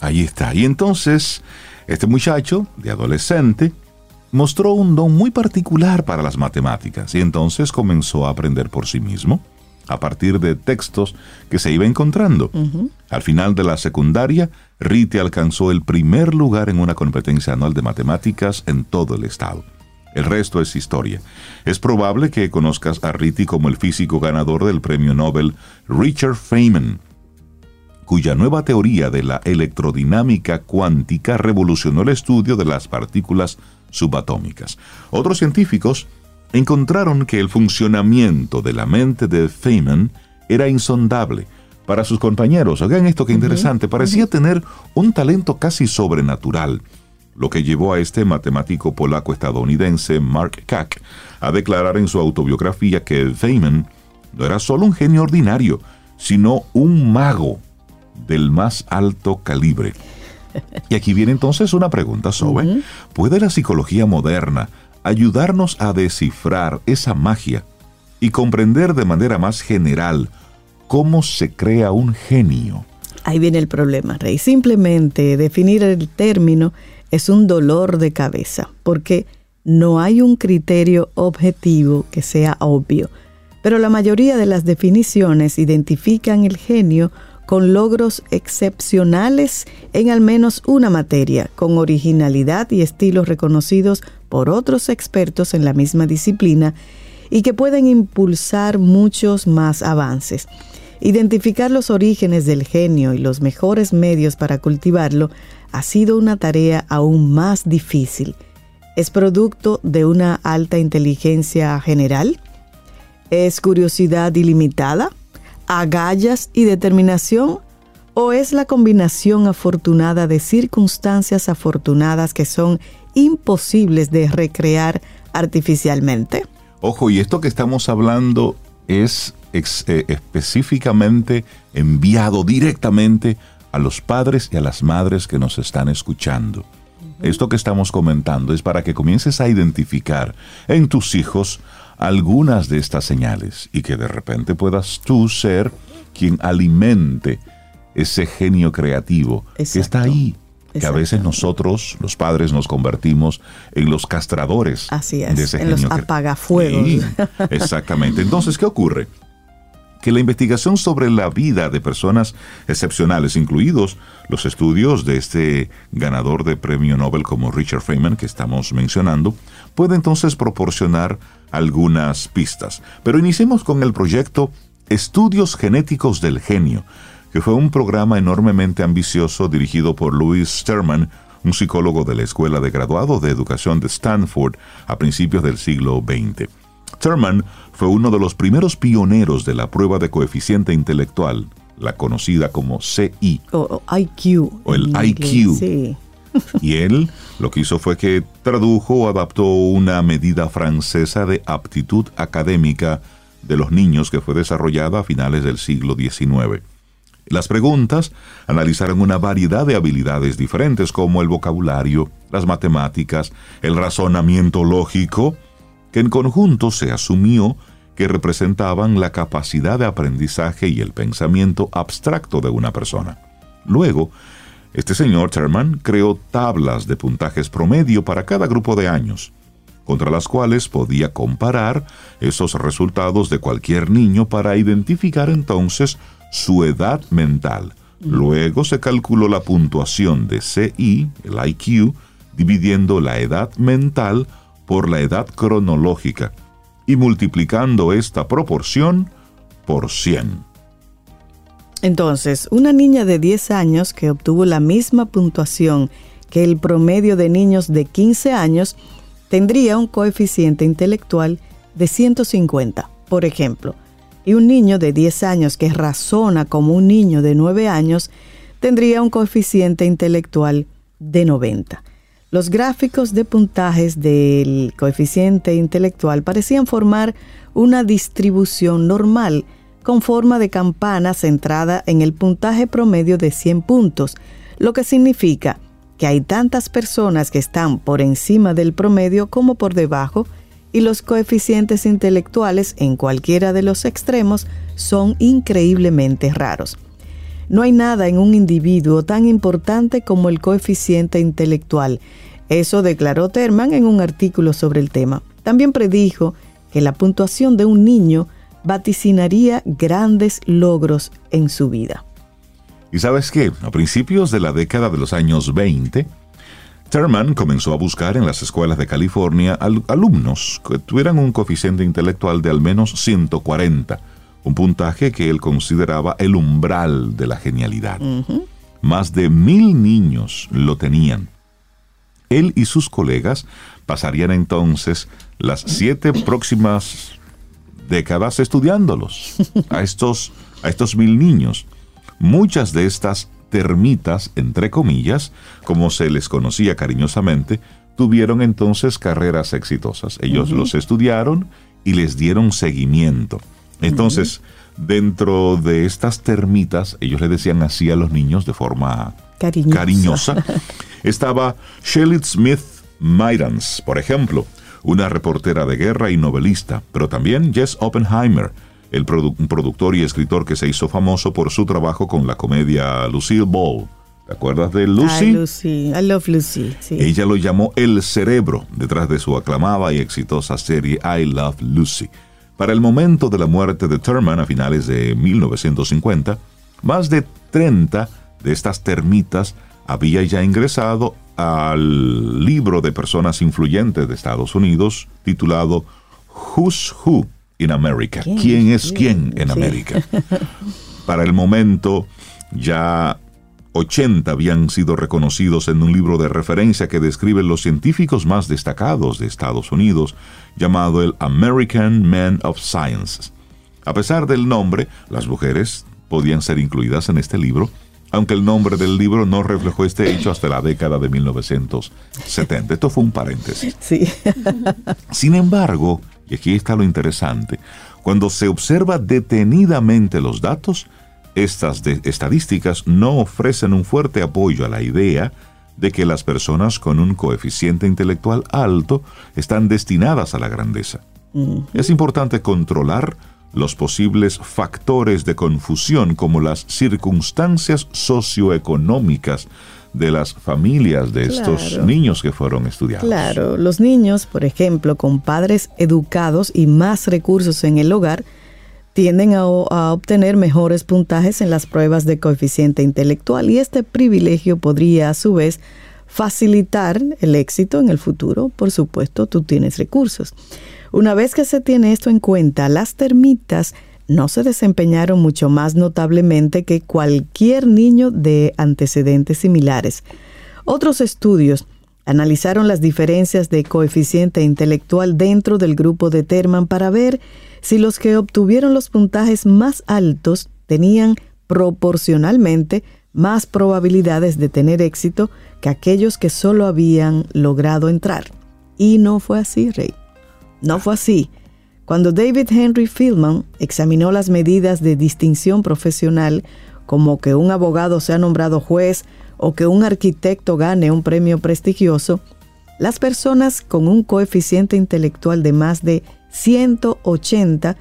Ahí está. Y entonces, este muchacho, de adolescente, mostró un don muy particular para las matemáticas y entonces comenzó a aprender por sí mismo a partir de textos que se iba encontrando. Al final de la secundaria, Riti alcanzó el primer lugar en una competencia anual de matemáticas en todo el estado. El resto es historia. Es probable que conozcas a Riti como el físico ganador del premio Nobel Richard Feynman, cuya nueva teoría de la electrodinámica cuántica revolucionó el estudio de las partículas subatómicas. Otros científicos encontraron que el funcionamiento de la mente de Feynman era insondable, para sus compañeros. Oigan esto que interesante, parecía tener un talento casi sobrenatural, lo que llevó a este matemático polaco-estadounidense Mark Kack a declarar en su autobiografía que Feynman no era solo un genio ordinario, sino un mago del más alto calibre. Y aquí viene entonces una pregunta, Sobe. ¿Puede la psicología moderna ayudarnos a descifrar esa magia y comprender de manera más general cómo se crea un genio? Ahí viene el problema, Rey. Simplemente definir el término es un dolor de cabeza, porque no hay un criterio objetivo que sea obvio. Pero la mayoría de las definiciones identifican el genio con logros excepcionales en al menos una materia, con originalidad y estilos reconocidos por otros expertos en la misma disciplina y que pueden impulsar muchos más avances. Identificar los orígenes del genio y los mejores medios para cultivarlo ha sido una tarea aún más difícil. ¿Es producto de una alta inteligencia general? ¿Es curiosidad ilimitada? agallas y determinación o es la combinación afortunada de circunstancias afortunadas que son imposibles de recrear artificialmente? Ojo, y esto que estamos hablando es eh, específicamente enviado directamente a los padres y a las madres que nos están escuchando. Esto que estamos comentando es para que comiences a identificar en tus hijos algunas de estas señales y que de repente puedas tú ser quien alimente ese genio creativo que está ahí. Que a veces nosotros, los padres, nos convertimos en los castradores Así es, de ese en los apagafuegos. exactamente. Entonces, ¿qué ocurre? Que la investigación sobre la vida de personas excepcionales, incluidos los estudios de este ganador de premio Nobel como Richard Feynman que estamos mencionando, puede entonces proporcionar algunas pistas. Pero iniciemos con el proyecto Estudios Genéticos del Genio, que fue un programa enormemente ambicioso dirigido por Louis Sterman, un psicólogo de la Escuela de Graduado de Educación de Stanford a principios del siglo XX. Thurman fue uno de los primeros pioneros de la prueba de coeficiente intelectual, la conocida como CI. O, IQ. O el IQ. y él lo que hizo fue que tradujo o adaptó una medida francesa de aptitud académica de los niños que fue desarrollada a finales del siglo XIX. Las preguntas analizaron una variedad de habilidades diferentes como el vocabulario, las matemáticas, el razonamiento lógico, que en conjunto se asumió que representaban la capacidad de aprendizaje y el pensamiento abstracto de una persona. Luego, este señor Terman creó tablas de puntajes promedio para cada grupo de años, contra las cuales podía comparar esos resultados de cualquier niño para identificar entonces su edad mental. Luego se calculó la puntuación de CI, el IQ, dividiendo la edad mental por la edad cronológica y multiplicando esta proporción por 100. Entonces, una niña de 10 años que obtuvo la misma puntuación que el promedio de niños de 15 años tendría un coeficiente intelectual de 150, por ejemplo, y un niño de 10 años que razona como un niño de 9 años tendría un coeficiente intelectual de 90. Los gráficos de puntajes del coeficiente intelectual parecían formar una distribución normal con forma de campana centrada en el puntaje promedio de 100 puntos, lo que significa que hay tantas personas que están por encima del promedio como por debajo y los coeficientes intelectuales en cualquiera de los extremos son increíblemente raros. No hay nada en un individuo tan importante como el coeficiente intelectual. Eso declaró Terman en un artículo sobre el tema. También predijo que la puntuación de un niño vaticinaría grandes logros en su vida. ¿Y sabes qué? A principios de la década de los años 20, Terman comenzó a buscar en las escuelas de California alumnos que tuvieran un coeficiente intelectual de al menos 140 un puntaje que él consideraba el umbral de la genialidad. Más de mil niños lo tenían. Él y sus colegas pasarían entonces las siete próximas décadas estudiándolos, a estos a estos mil niños. Muchas de estas termitas, entre comillas, como se les conocía cariñosamente, tuvieron entonces carreras exitosas. Ellos los estudiaron y les dieron seguimiento. Entonces, dentro de estas termitas, ellos le decían así a los niños de forma cariñosa, estaba Shelley Smith Myrans, por ejemplo, una reportera de guerra y novelista, pero también Jess Oppenheimer, el un productor y escritor que se hizo famoso por su trabajo con la comedia Lucille Ball. ¿Te acuerdas de Lucy? Lucy, I love Lucy. Ella lo llamó el cerebro detrás de su aclamada y exitosa serie I Love Lucy. Para el momento de la muerte de Thurman a finales de 1950, más de 30 de estas termitas había ya ingresado al libro de personas influyentes de Estados Unidos titulado Who's Who in America. ¿Quién, es quién, en América? Para el momento ya 80 habían sido reconocidos en un libro de referencia que describe los científicos más destacados de Estados Unidos, llamado el American Man of Science. A pesar del nombre, las mujeres podían ser incluidas en este libro, aunque el nombre del libro no reflejó este hecho hasta la década de 1970. Esto fue un paréntesis. Sí. Sin embargo, y aquí está lo interesante, cuando se observa detenidamente los datos, estas estadísticas no ofrecen un fuerte apoyo a la idea de que las personas con un coeficiente intelectual alto están destinadas a la grandeza. Es importante controlar los posibles factores de confusión como las circunstancias socioeconómicas de las familias de estos niños que fueron estudiados. Claro, los niños, por ejemplo, con padres educados y más recursos en el hogar, tienden a, obtener mejores puntajes en las pruebas de coeficiente intelectual y este privilegio podría a su vez facilitar el éxito en el futuro. Por supuesto, tú tienes recursos. Una vez que se tiene esto en cuenta, las termitas no se desempeñaron mucho más notablemente que cualquier niño de antecedentes similares. Otros estudios analizaron las diferencias de coeficiente intelectual dentro del grupo de Terman para ver si los que obtuvieron los puntajes más altos tenían proporcionalmente más probabilidades de tener éxito que aquellos que solo habían logrado entrar. Y no fue así, Rey. No fue así. Cuando David Henry Fieldman examinó las medidas de distinción profesional, como que un abogado sea nombrado juez o que un arquitecto gane un premio prestigioso, las personas con un coeficiente intelectual de más de 180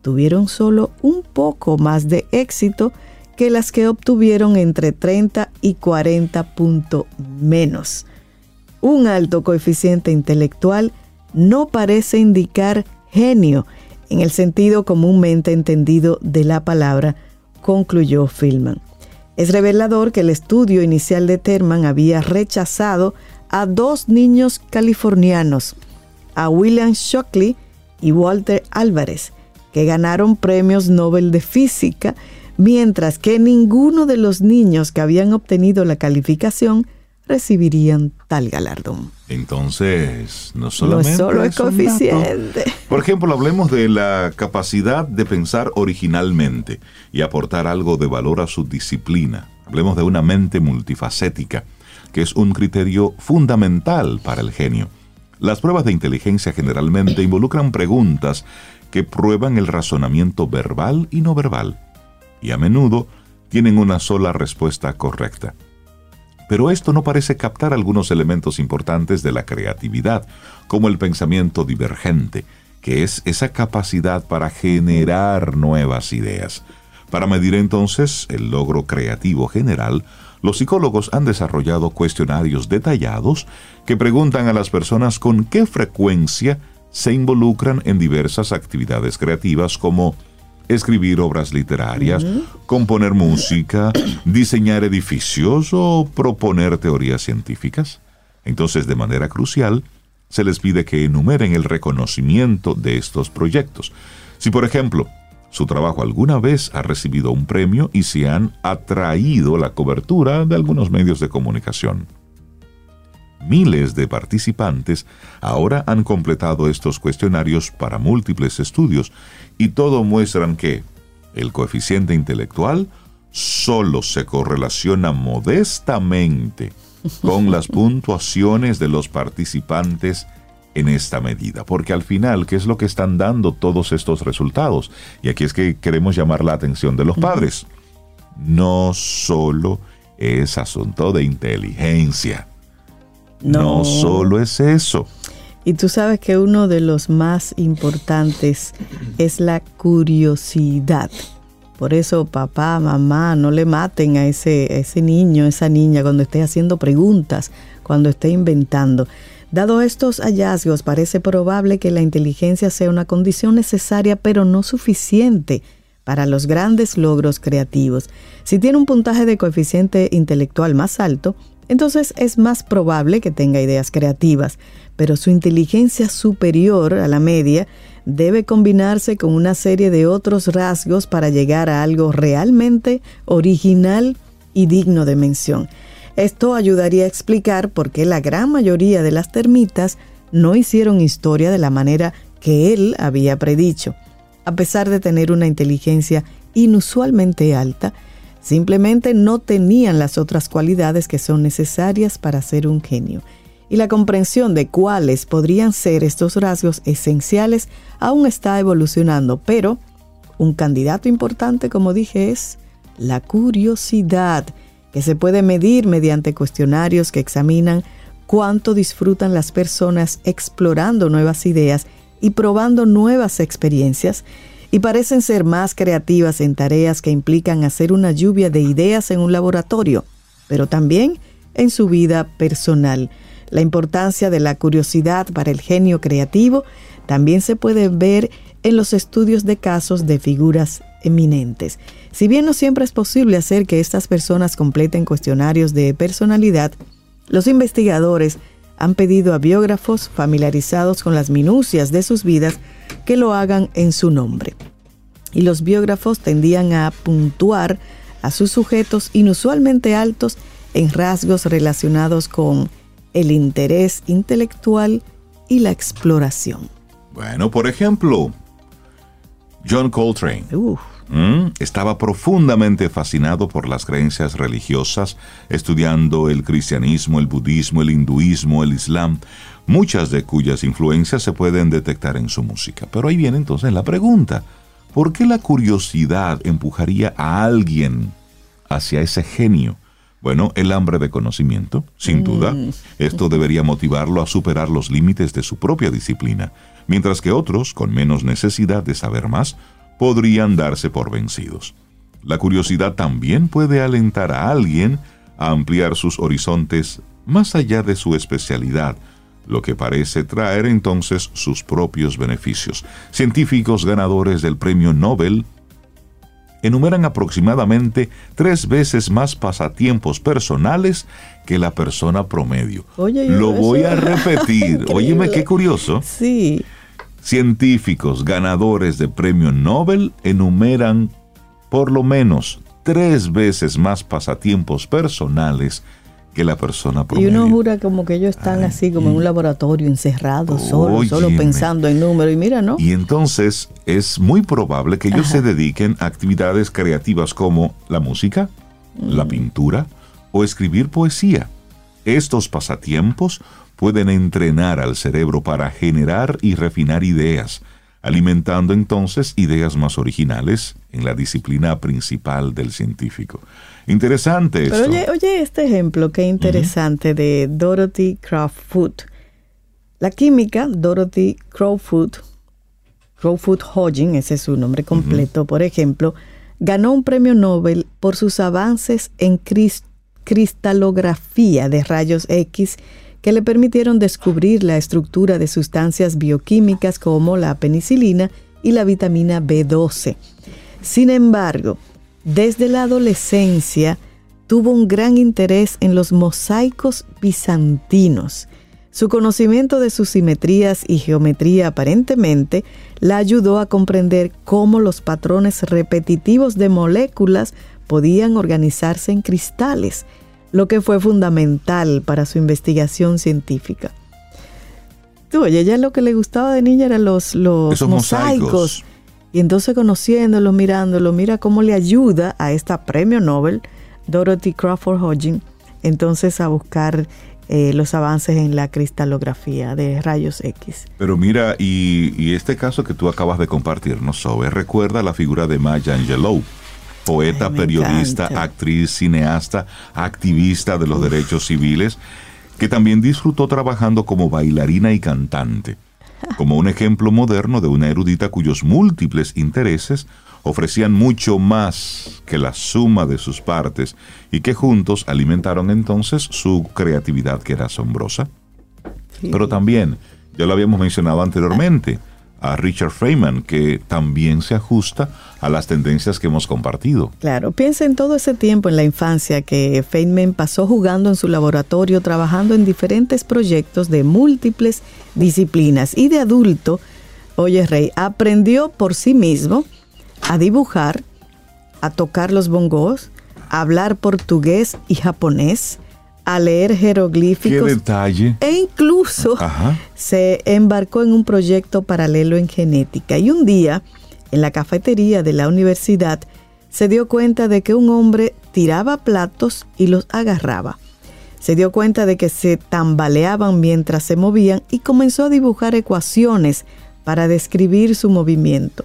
tuvieron solo un poco más de éxito que las que obtuvieron entre 30 y 40 puntos menos. Un alto coeficiente intelectual no parece indicar genio en el sentido comúnmente entendido de la palabra, concluyó Filman. Es revelador que el estudio inicial de Terman había rechazado a dos niños californianos, a William Shockley y Walter Álvarez, que ganaron premios Nobel de Física, mientras que ninguno de los niños que habían obtenido la calificación recibirían tal galardón. Entonces, no solamente. No solo es coeficiente. Por ejemplo, hablemos de la capacidad de pensar originalmente y aportar algo de valor a su disciplina. Hablemos de una mente multifacética, que es un criterio fundamental para el genio. Las pruebas de inteligencia generalmente involucran preguntas que prueban el razonamiento verbal y no verbal, y a menudo tienen una sola respuesta correcta. Pero esto no parece captar algunos elementos importantes de la creatividad, como el pensamiento divergente, que es esa capacidad para generar nuevas ideas. Para medir entonces el logro creativo general, los psicólogos han desarrollado cuestionarios detallados que preguntan a las personas con qué frecuencia se involucran en diversas actividades creativas como escribir obras literarias, componer música, diseñar edificios o proponer teorías científicas. Entonces, de manera crucial, se les pide que enumeren el reconocimiento de estos proyectos. Si, por ejemplo, su trabajo alguna vez ha recibido un premio y se han atraído la cobertura de algunos medios de comunicación. Miles de participantes ahora han completado estos cuestionarios para múltiples estudios y todo muestran que el coeficiente intelectual solo se correlaciona modestamente con las puntuaciones de los participantes en esta medida, porque al final, ¿qué es lo que están dando todos estos resultados? Y aquí es que queremos llamar la atención de los padres. No solo es asunto de inteligencia. No, no solo es eso. Y tú sabes que uno de los más importantes es la curiosidad. Por eso, papá, mamá, no le maten a ese, ese niño, esa niña, cuando esté haciendo preguntas, cuando esté inventando. Dado estos hallazgos, parece probable que la inteligencia sea una condición necesaria, pero no suficiente para los grandes logros creativos. Si tiene un puntaje de coeficiente intelectual más alto, entonces es más probable que tenga ideas creativas, pero su inteligencia superior a la media debe combinarse con una serie de otros rasgos para llegar a algo realmente original y digno de mención. Esto ayudaría a explicar por qué la gran mayoría de las termitas no hicieron historia de la manera que él había predicho. A pesar de tener una inteligencia inusualmente alta, simplemente no tenían las otras cualidades que son necesarias para ser un genio. Y la comprensión de cuáles podrían ser estos rasgos esenciales aún está evolucionando, pero un candidato importante, como dije, es la curiosidad, que se puede medir mediante cuestionarios que examinan cuánto disfrutan las personas explorando nuevas ideas y probando nuevas experiencias, y parecen ser más creativas en tareas que implican hacer una lluvia de ideas en un laboratorio, pero también en su vida personal. La importancia de la curiosidad para el genio creativo también se puede ver en los estudios de casos de figuras eminentes. Si bien no siempre es posible hacer que estas personas completen cuestionarios de personalidad, los investigadores han pedido a biógrafos familiarizados con las minucias de sus vidas que lo hagan en su nombre. Y los biógrafos tendían a puntuar a sus sujetos inusualmente altos en rasgos relacionados con el interés intelectual y la exploración. Bueno, por ejemplo, John Coltrane. Estaba profundamente fascinado por las creencias religiosas, estudiando el cristianismo, el budismo, el hinduismo, el islam, muchas de cuyas influencias se pueden detectar en su música. Pero ahí viene entonces la pregunta, ¿por qué la curiosidad empujaría a alguien hacia ese genio? Bueno, el hambre de conocimiento, sin mm. duda. Esto debería motivarlo a superar los límites de su propia disciplina, mientras que otros, con menos necesidad de saber más, podrían darse por vencidos. La curiosidad también puede alentar a alguien a ampliar sus horizontes más allá de su especialidad, lo que parece traer entonces sus propios beneficios. Científicos ganadores del Premio Nobel enumeran aproximadamente tres veces más pasatiempos personales que la persona promedio. Lo voy a repetir. Óyeme, qué curioso. Sí. Científicos ganadores de premio Nobel enumeran por lo menos tres veces más pasatiempos personales que la persona promedio. Y uno jura como que ellos están así, como en un laboratorio, encerrados, solo, solo pensando en números. Y mira, ¿no? Y entonces es muy probable que ellos se dediquen a actividades creativas como la música, la mm. pintura o escribir poesía. Estos pasatiempos pueden entrenar al cerebro para generar y refinar ideas, alimentando entonces ideas más originales en la disciplina principal del científico. Interesante Pero oye, oye este ejemplo, qué interesante, de Dorothy Crowfoot. La química, Dorothy Crowfoot, Crowfoot Hodgin, ese es su nombre completo, por ejemplo, ganó un premio Nobel por sus avances en cristalografía de rayos X que le permitieron descubrir la estructura de sustancias bioquímicas como la penicilina y la vitamina B12. Sin embargo, desde la adolescencia tuvo un gran interés en los mosaicos bizantinos. Su conocimiento de sus simetrías y geometría aparentemente la ayudó a comprender cómo los patrones repetitivos de moléculas podían organizarse en cristales, lo que fue fundamental para su investigación científica. Tú, oye, ella lo que le gustaba de niña eran los, los mosaicos. Y entonces conociéndolo, mirándolo, mira cómo le ayuda a esta premio Nobel, Dorothy Crawford Hodgkin, entonces a buscar eh, los avances en la cristalografía de rayos X. Pero mira, y, este caso que tú acabas de compartirnos, Sobe, recuerda la figura de Maya Angelou, poeta, periodista, actriz, cineasta, activista de los derechos civiles, que también disfrutó trabajando como bailarina y cantante, como un ejemplo moderno de una erudita cuyos múltiples intereses ofrecían mucho más que la suma de sus partes y que juntos alimentaron entonces su creatividad que era asombrosa. Pero también, ya lo habíamos mencionado anteriormente, a Richard Feynman, que también se ajusta a las tendencias que hemos compartido. Claro, piensa en todo ese tiempo en la infancia que Feynman pasó jugando en su laboratorio, trabajando en diferentes proyectos de múltiples disciplinas y de adulto, oye Rey, aprendió por sí mismo a dibujar, a tocar los bongos, a hablar portugués y japonés, a leer jeroglíficos. ¿Qué detalle? E incluso se embarcó en un proyecto paralelo en genética. Y un día, en la cafetería de la universidad, se dio cuenta de que un hombre tiraba platos y los agarraba. Se dio cuenta de que se tambaleaban mientras se movían y comenzó a dibujar ecuaciones para describir su movimiento.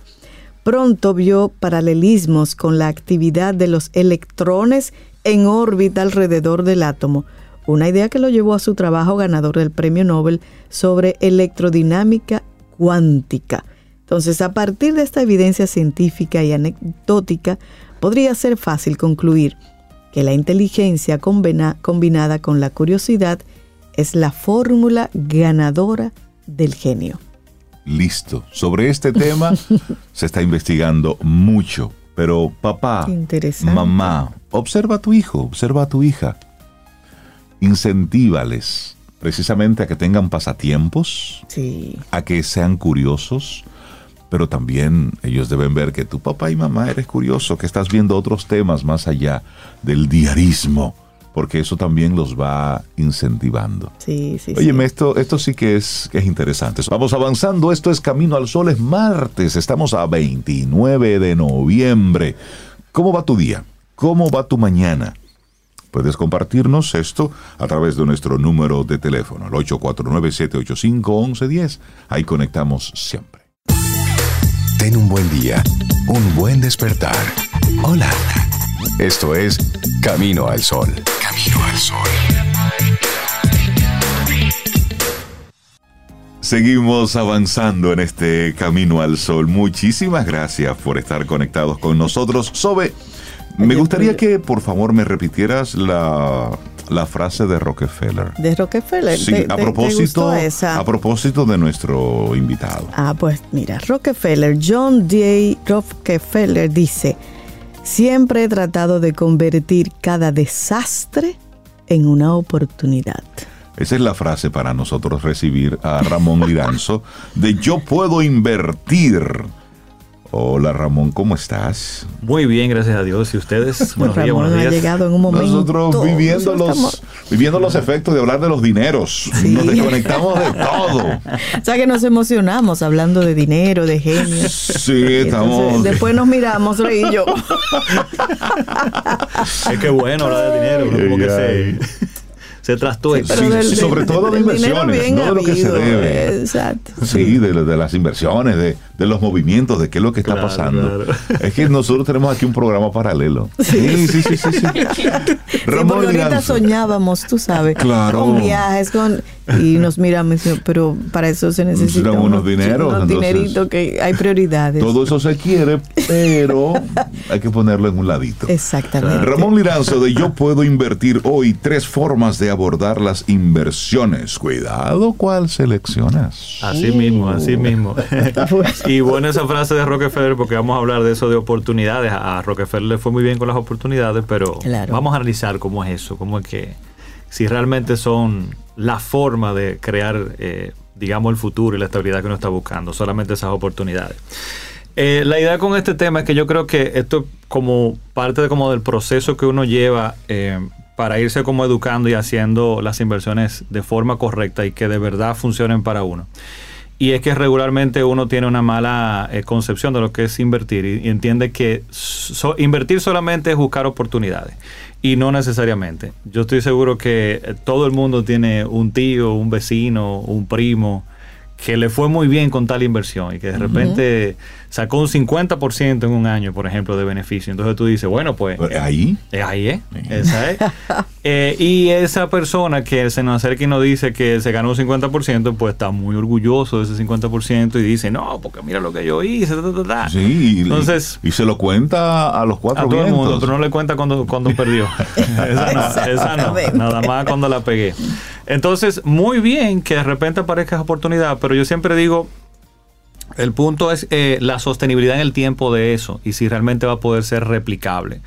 Pronto vio paralelismos con la actividad de los electrones en órbita alrededor del átomo, una idea que lo llevó a su trabajo ganador del Premio Nobel sobre electrodinámica cuántica. Entonces, a partir de esta evidencia científica y anecdótica, podría ser fácil concluir que la inteligencia combinada con la curiosidad es la fórmula ganadora del genio. Listo. Sobre este tema se está investigando mucho. Pero papá, mamá, observa a tu hijo, observa a tu hija. Incentívales precisamente a que tengan pasatiempos, a que sean curiosos, pero también ellos deben ver que tu papá y mamá eres curioso, que estás viendo otros temas más allá del diarismo porque eso también los va incentivando. Sí, sí, Oye, esto, esto sí que es, que es interesante. Vamos avanzando, esto es Camino al Sol, es martes, estamos a 29 de noviembre. ¿Cómo va tu día? ¿Cómo va tu mañana? Puedes compartirnos esto a través de nuestro número de teléfono, el 849-785-1110. Ahí conectamos siempre. Ten un buen día, un buen despertar. Hola. Esto es Camino al Sol. Camino al Sol. Seguimos avanzando en este Camino al Sol. Muchísimas gracias por estar conectados con nosotros. Sobe, me gustaría que por favor me repitieras la, frase de Rockefeller. De Rockefeller. Sí, a, propósito, a propósito de nuestro invitado. Ah, pues mira, Rockefeller, John D. Rockefeller dice, Siempre he tratado de convertir cada desastre en una oportunidad. Esa es la frase para nosotros recibir a Ramón Liranzo de Yo puedo invertir Hola Ramón, ¿cómo estás? Muy bien, gracias a Dios. ¿Y ustedes? Buenos días, buenos días. Ha llegado en un momento. Nosotros viviendo, los, viviendo los efectos de hablar de los dineros. Nos desconectamos de todo. O sea que nos emocionamos hablando de dinero, de genio. Sí, estamos. después nos miramos, Rey y yo. es que bueno hablar de dinero, ¿no? como que se se trastueca. Sí, sobre todo de inversiones, no de lo que se debe. Exacto. Sí, de, de, las inversiones, de, de, los movimientos, de qué es lo que está pasando. Es que nosotros tenemos aquí un programa paralelo. Sí, sí, sí, sí. sí, Ramón ahorita soñábamos, tú sabes, claro. con viajes, con y nos miramos, pero para eso se necesitan unos, dineros. Unos dineritos que hay prioridades. Todo eso se quiere, pero hay que ponerlo en un ladito. Exactamente. Ramón Liranzo de Yo Puedo Invertir Hoy, tres formas de abordar las inversiones. Cuidado cuál seleccionas. Así mismo, así mismo. y bueno esa frase de Rockefeller porque vamos a hablar de eso de oportunidades. A Rockefeller le fue muy bien con las oportunidades, pero vamos a analizar cómo es eso, cómo es que si realmente son la forma de crear, eh, digamos, el futuro y la estabilidad que uno está buscando, solamente esas oportunidades. Eh, la idea con este tema es que yo creo que esto es como parte como del proceso que uno lleva eh, para irse como educando y haciendo las inversiones de forma correcta y que de verdad funcionen para uno. y es que regularmente uno tiene una mala concepción de lo que es invertir y, entiende que invertir solamente es buscar oportunidades y no necesariamente. Yo estoy seguro que eh, todo el mundo tiene un tío, un vecino, un primo que le fue muy bien con tal inversión y que de repente sacó un 50% en un año, por ejemplo, de beneficio. Entonces tú dices, bueno, pues... pues ahí. Eh, ahí es. Esa es. Eh, y esa persona que se nos acerca y nos dice que se ganó un 50%, pues está muy orgulloso de ese 50% y dice, no, porque mira lo que yo hice. Sí, Entonces, y, se lo cuenta a los cuatro A todo el mundo, pero no le cuenta cuando, cuando perdió. esa no, esa no. Nada más cuando la pegué. Entonces, muy bien que de repente aparezca esa oportunidad, pero yo siempre digo, el punto es eh, la sostenibilidad en el tiempo de eso y si realmente va a poder ser replicable.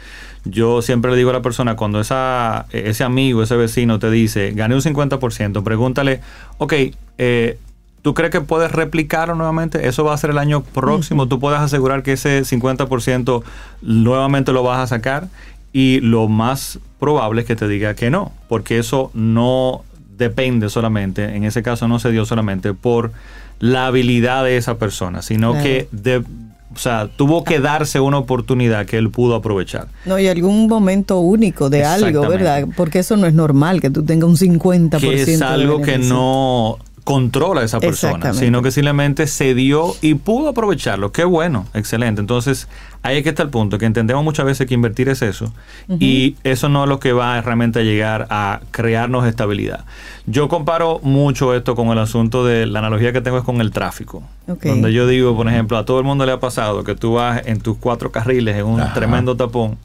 Yo siempre le digo a la persona, cuando esa, ese amigo, ese vecino te dice, gané un 50%, pregúntale, ok, eh, ¿tú crees que puedes replicarlo nuevamente? Eso va a ser el año próximo, tú puedes asegurar que ese 50% nuevamente lo vas a sacar y lo más probable es que te diga que no, porque eso no depende solamente, en ese caso no se dio solamente por la habilidad de esa persona, sino que de, o sea, tuvo que darse una oportunidad que él pudo aprovechar. No, y algún momento único de algo, ¿verdad? Porque eso no es normal, que tú tengas un 50%. Que es algo que no controla a esa persona, sino que simplemente se dio y pudo aprovecharlo. Qué bueno, excelente. Entonces, ahí es que está el punto, que entendemos muchas veces que invertir es eso, y eso no es lo que va realmente a llegar a crearnos estabilidad. Yo comparo mucho esto con el asunto de la analogía que tengo es con el tráfico. Donde yo digo, por ejemplo, a todo el mundo le ha pasado que tú vas en tus cuatro carriles en un tremendo tapón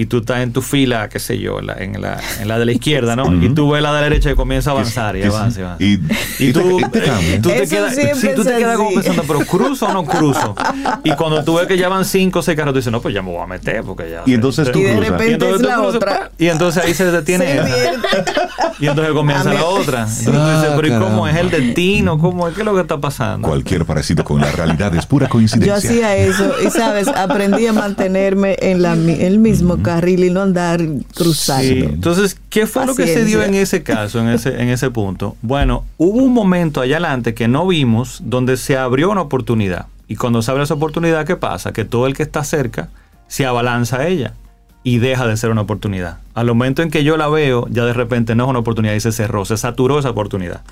y tú estás en tu fila, qué sé yo, en, la, en la de la izquierda, ¿no? Y tú ves la de la derecha y comienza a avanzar y avanza y avanza. Y, tú, te, quedas, sí, tú te quedas como pensando, pero cruzo o no cruzo. Y cuando tú ves que ya van cinco o seis carros, tú dices, no, pues ya me voy a meter porque ya. Y entonces tú y de repente y es la otra. Y entonces ahí se detiene Y entonces comienza la otra. Entonces tú dices, pero ¿y cómo es el destino? ¿Cómo es? ¿Qué es lo que está pasando? Cualquier parecido con la realidad es pura coincidencia. Yo hacía eso y, ¿sabes? Aprendí a mantenerme en la, el mismo carril y no andar cruzando. Entonces, ¿qué fue lo que se dio en ese caso, en ese, en ese punto? Bueno, hubo un momento allá adelante que no vimos donde se abrió una oportunidad. Y cuando se abre esa oportunidad, ¿qué pasa? Que todo el que está cerca se abalanza a ella y deja de ser una oportunidad. Al momento en que yo la veo, ya de repente no es una oportunidad y se cerró, se saturó esa oportunidad.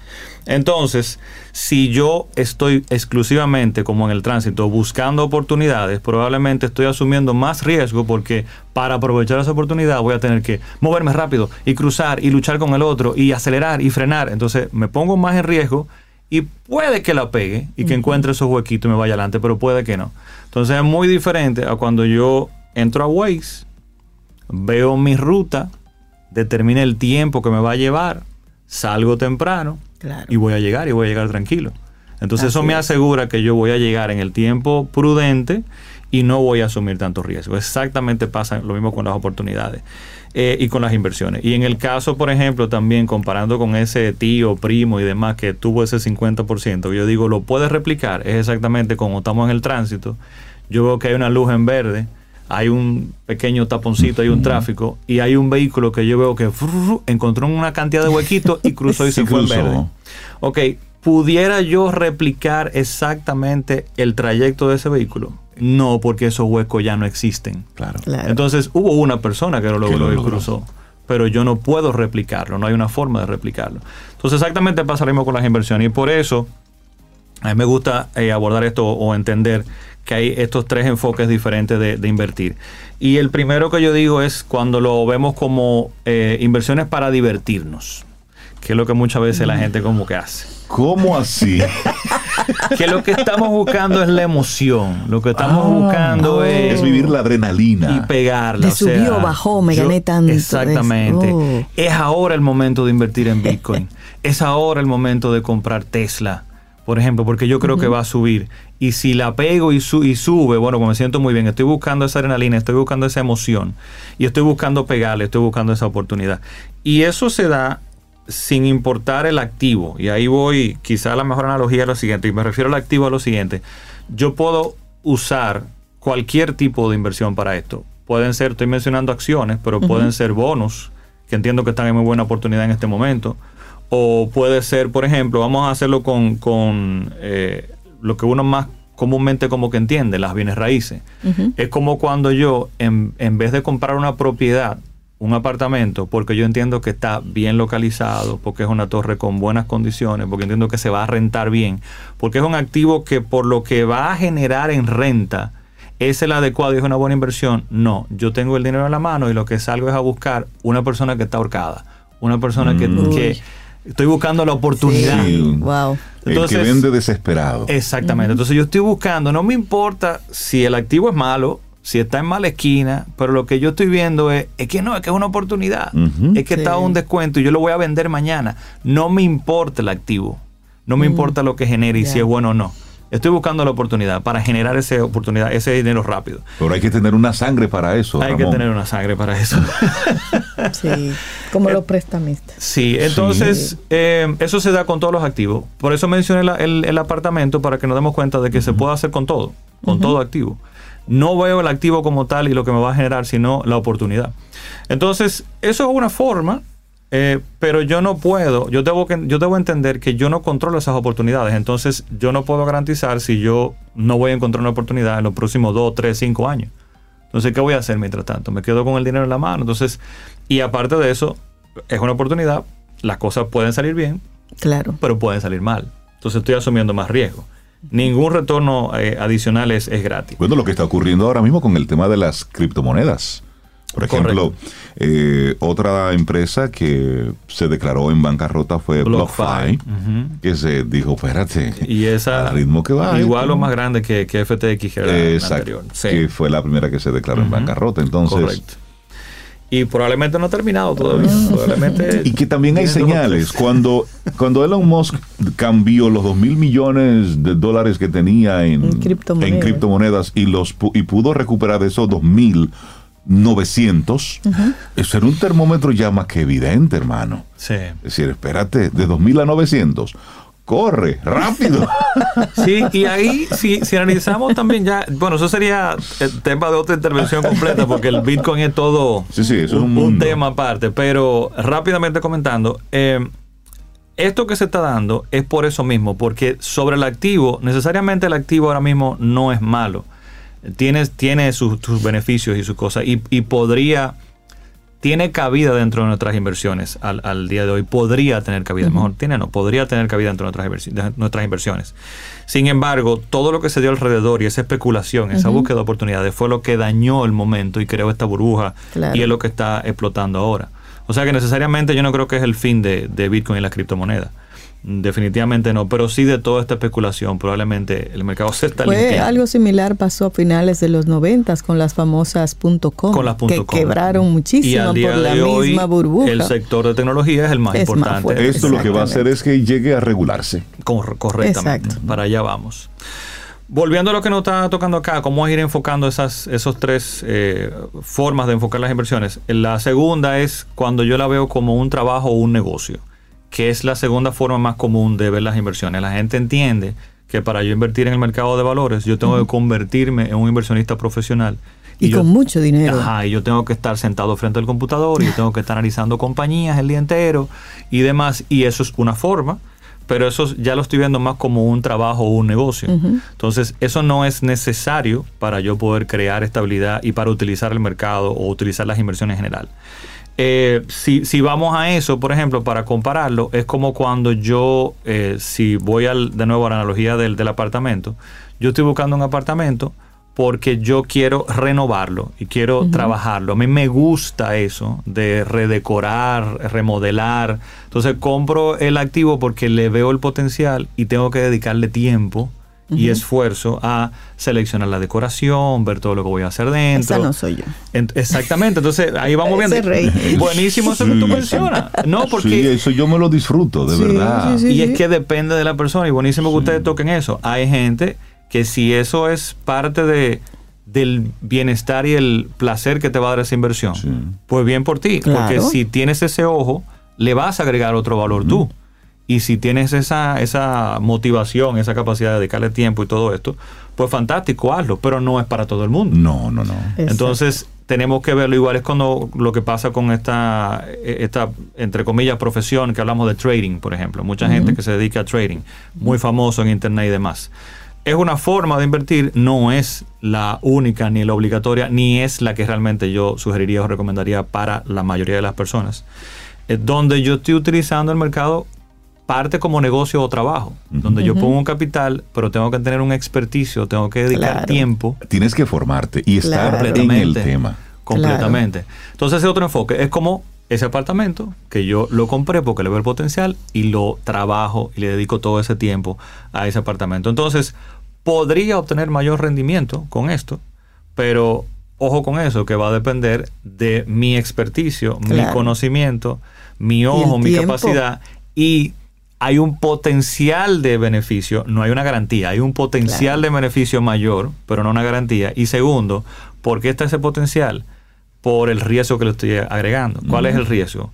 Entonces, si yo estoy exclusivamente como en el tránsito buscando oportunidades, probablemente estoy asumiendo más riesgo porque para aprovechar esa oportunidad voy a tener que moverme rápido y cruzar y luchar con el otro y acelerar y frenar. Entonces, me pongo más en riesgo y puede que la pegue y que encuentre esos huequitos y me vaya adelante, pero puede que no. Entonces, es muy diferente a cuando yo entro a Waze veo mi ruta, determina el tiempo que me va a llevar, salgo temprano y voy a llegar y voy a llegar tranquilo. Entonces eso me asegura que yo voy a llegar en el tiempo prudente y no voy a asumir tanto riesgo. Exactamente pasa lo mismo con las oportunidades eh, y con las inversiones. Y en el caso, por ejemplo, también comparando con ese tío, primo y demás que tuvo ese 50%, yo digo, lo puedes replicar. Es exactamente como estamos en el tránsito. Yo veo que hay una luz en verde hay un pequeño taponcito, hay un tráfico, y hay un vehículo que yo veo que encontró una cantidad de huequitos y cruzó y se fue en verde. Ok, ¿pudiera yo replicar exactamente el trayecto de ese vehículo? No, porque esos huecos ya no existen. Claro. Entonces hubo una persona que lo logró y cruzó, pero yo no puedo replicarlo, no hay una forma de replicarlo. Entonces exactamente pasa lo mismo con las inversiones y por eso a mí me gusta eh, abordar esto o entender que hay estos tres enfoques diferentes de, invertir. Y el primero que yo digo es cuando lo vemos como eh, inversiones para divertirnos, que es lo que muchas veces la gente como que hace. ¿Cómo así? que lo que estamos buscando es la emoción. Lo que estamos ah, buscando es, vivir la adrenalina. Y pegarla. De subió, bajó, me gané tanto. Exactamente. Oh. Es ahora el momento de invertir en Bitcoin. es ahora el momento de comprar Tesla por ejemplo, porque yo creo que va a subir. Y si la pego y, y sube, bueno, pues me siento muy bien. Estoy buscando esa adrenalina, estoy buscando esa emoción. Y estoy buscando pegarle, estoy buscando esa oportunidad. Y eso se da sin importar el activo. Y ahí voy, quizá la mejor analogía es lo siguiente. Y me refiero al activo a lo siguiente. Yo puedo usar cualquier tipo de inversión para esto. Pueden ser, estoy mencionando acciones, pero pueden ser bonos, que entiendo que están en muy buena oportunidad en este momento O puede ser, por ejemplo, vamos a hacerlo con, con eh, lo que uno más comúnmente como que entiende, las bienes raíces. Es como cuando yo, en, en, vez de comprar una propiedad, un apartamento, porque yo entiendo que está bien localizado, porque es una torre con buenas condiciones, porque entiendo que se va a rentar bien, porque es un activo que por lo que va a generar en renta, es el adecuado y es una buena inversión. No, yo tengo el dinero en la mano y lo que salgo es a buscar una persona que está ahorcada, una persona que, mm. que estoy buscando la oportunidad. Wow. el que vende desesperado. Exactamente. Entonces yo estoy buscando, no me importa si el activo es malo, si está en mala esquina, pero lo que yo estoy viendo es, es que no, es que es una oportunidad. Es que está un descuento y yo lo voy a vender mañana. No me importa el activo. No me mm. importa lo que genere y si es bueno o no. Estoy buscando la oportunidad para generar esa oportunidad, ese dinero rápido. Pero hay que tener una sangre para eso. Hay que tener una sangre para eso. sí, como los prestamistas. Sí, entonces eh, eso se da con todos los activos. Por eso mencioné el, apartamento para que nos demos cuenta de que se puede hacer con todo, con todo activo. No veo el activo como tal y lo que me va a generar, sino la oportunidad. Entonces, eso es una forma eh, pero yo no puedo, yo debo, que, yo debo entender que yo no controlo esas oportunidades, entonces yo no puedo garantizar si yo no voy a encontrar una oportunidad en los próximos 2, 3, 5 años. Entonces, ¿qué voy a hacer mientras tanto? Me quedo con el dinero en la mano. Entonces, y aparte de eso, es una oportunidad, las cosas pueden salir bien, claro. pero pueden salir mal. Entonces estoy asumiendo más riesgo. Ningún retorno eh, adicional es, es gratis. Bueno, lo que está ocurriendo ahora mismo con el tema de las criptomonedas. Por ejemplo, eh, otra empresa que se declaró en bancarrota fue BlockFi, que se dijo, espérate, y esa, al ritmo que va. Igual o más grande que, FTX, que era anterior. Que fue la primera que se declaró en bancarrota. Entonces, Correcto. Y probablemente no ha terminado todavía. y que también hay señales. Cuando, cuando Elon Musk cambió los 2 mil millones de dólares que tenía en, criptomonedas, y, los, y pudo recuperar esos 2 mil 900, eso era un termómetro ya más que evidente, hermano. Sí. Es decir, espérate, de 2000 a 900, corre, rápido. Sí, y ahí, si, si analizamos también ya, bueno, eso sería el tema de otra intervención completa, porque el Bitcoin es todo sí, sí, eso un, es un, tema aparte, pero rápidamente comentando, eh, esto que se está dando es por eso mismo, porque sobre el activo, necesariamente el activo ahora mismo no es malo tiene, tiene sus, beneficios y sus cosas y, podría, tiene cabida dentro de nuestras inversiones al, día de hoy. Podría tener cabida, mejor tiene no, podría tener cabida dentro de nuestras, inversiones. Sin embargo, todo lo que se dio alrededor y esa especulación, esa búsqueda de oportunidades fue lo que dañó el momento y creó esta burbuja y es lo que está explotando ahora. O sea que necesariamente yo no creo que es el fin de, de Bitcoin y la criptomoneda. Definitivamente no, pero sí de toda esta especulación, probablemente el mercado se está Fue algo similar pasó a finales de los noventas con las famosas .com, con las que quebraron muchísimo por la misma burbuja. El sector de tecnología es el más importante. Esto lo que va a hacer es que llegue a regularse. correctamente, para allá vamos. Volviendo a lo que nos está tocando acá, cómo ir enfocando esas esos tres eh, formas de enfocar las inversiones. La segunda es cuando yo la veo como un trabajo o un negocio que es la segunda forma más común de ver las inversiones. La gente entiende que para yo invertir en el mercado de valores, yo tengo que convertirme en un inversionista profesional. Y, con mucho dinero. Ajá, y yo tengo que estar sentado frente al computador y yo tengo que estar analizando compañías el día entero y demás. Y eso es una forma, pero eso ya lo estoy viendo más como un trabajo o un negocio. Entonces, eso no es necesario para yo poder crear estabilidad y para utilizar el mercado o utilizar las inversiones en general. Eh, si, si, vamos a eso, por ejemplo, para compararlo, es como cuando yo, eh, si voy al, de nuevo a la analogía del, del, apartamento, yo estoy buscando un apartamento porque yo quiero renovarlo y quiero trabajarlo. A mí me gusta eso de redecorar, remodelar. Entonces compro el activo porque le veo el potencial y tengo que dedicarle tiempo y esfuerzo a seleccionar la decoración, ver todo lo que voy a hacer dentro. Esa no soy yo. exactamente, entonces ahí vamos viendo. Buenísimo eso que tú mencionas. No, porque. Sí, eso yo me lo disfruto, de verdad. y es que depende de la persona y buenísimo que ustedes toquen eso. Hay gente que si eso es parte de del bienestar y el placer que te va a dar esa inversión, pues bien por ti, porque si tienes ese ojo, le vas a agregar otro valor tú Y si tienes esa, esa motivación, esa capacidad de dedicarle tiempo y todo esto, pues fantástico, hazlo, pero no es para todo el mundo. No, no, no. Entonces, tenemos que verlo igual es cuando lo que pasa con esta, esta, entre comillas, profesión que hablamos de trading, por ejemplo. Mucha gente que se dedica a trading, muy famoso en internet y demás. Es una forma de invertir, no es la única ni la obligatoria, ni es la que realmente yo sugeriría o recomendaría para la mayoría de las personas. Es donde yo estoy utilizando el mercado parte como negocio o trabajo, donde yo pongo un capital, pero tengo que tener un experticio, tengo que dedicar tiempo. Tienes que formarte y estar en el tema. Completamente. Entonces, ese otro enfoque es como ese apartamento que yo lo compré porque le veo el potencial y lo trabajo y le dedico todo ese tiempo a ese apartamento. Entonces, podría obtener mayor rendimiento con esto, pero ojo con eso, que va a depender de mi experticio, mi conocimiento, mi ojo, mi capacidad y hay un potencial de beneficio, no hay una garantía, hay un potencial de beneficio mayor, pero no una garantía. Y segundo, ¿por qué está ese potencial? Por el riesgo que le estoy agregando. ¿Cuál es el riesgo?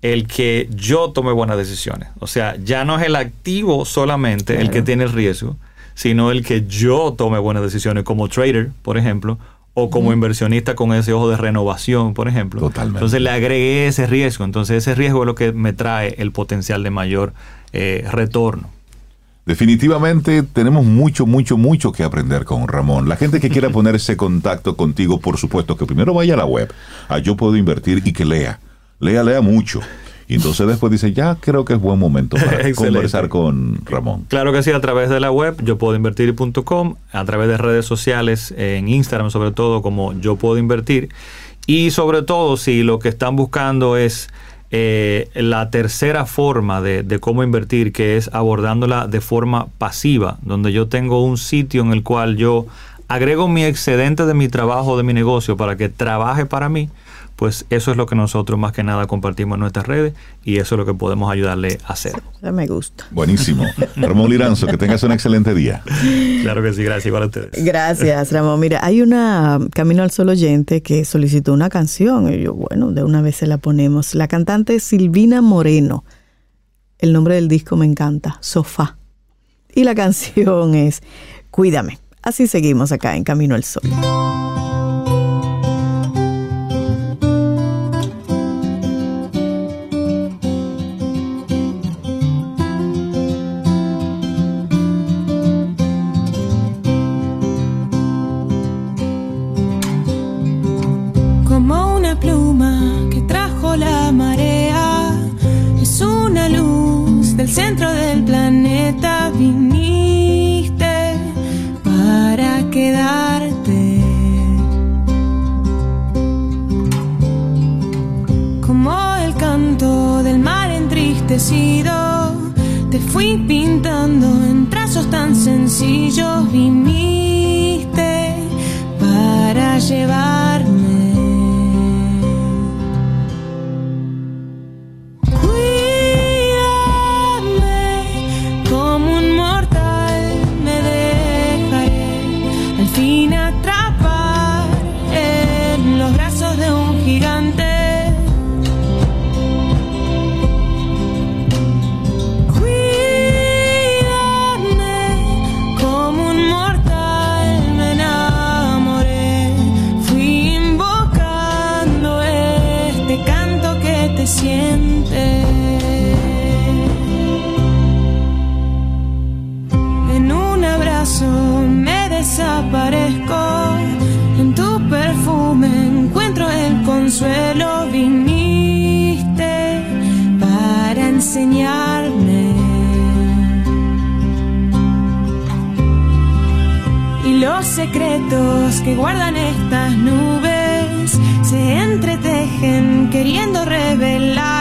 El que yo tome buenas decisiones. O sea, ya no es el activo solamente el que tiene el riesgo, sino el que yo tome buenas decisiones como trader, por ejemplo, o como inversionista con ese ojo de renovación, por ejemplo. Totalmente. Entonces le agregué ese riesgo. Entonces ese riesgo es lo que me trae el potencial de mayor eh, retorno. Definitivamente tenemos mucho, mucho, mucho que aprender con Ramón. La gente que quiera ponerse contacto contigo, por supuesto, que primero vaya a la web, a Yo Puedo Invertir y que lea. Lea, lea mucho. Y entonces después dice, ya creo que es buen momento para conversar con Ramón. Claro que sí, a través de la web, yo puedo invertir.com, a través de redes sociales, en Instagram sobre todo, como yo puedo invertir. Y sobre todo, si lo que están buscando es eh, la tercera forma de, de, cómo invertir, que es abordándola de forma pasiva, donde yo tengo un sitio en el cual yo agrego mi excedente de mi trabajo, de mi negocio, para que trabaje para mí pues eso es lo que nosotros más que nada compartimos en nuestras redes y eso es lo que podemos ayudarle a hacer. me gusta. Buenísimo. Ramón Liranzo, que tengas un excelente día. Claro que sí, gracias igual a ustedes. Gracias, Ramón. Mira, hay una Camino al Sol oyente que solicitó una canción y yo, bueno, de una vez se la ponemos. La cantante Silvina Moreno. El nombre del disco me encanta, Sofá. Y la canción es Cuídame. Así seguimos acá en Camino al Sol. Sencillos, viniste secretos que guardan estas nubes se entretejen queriendo revelar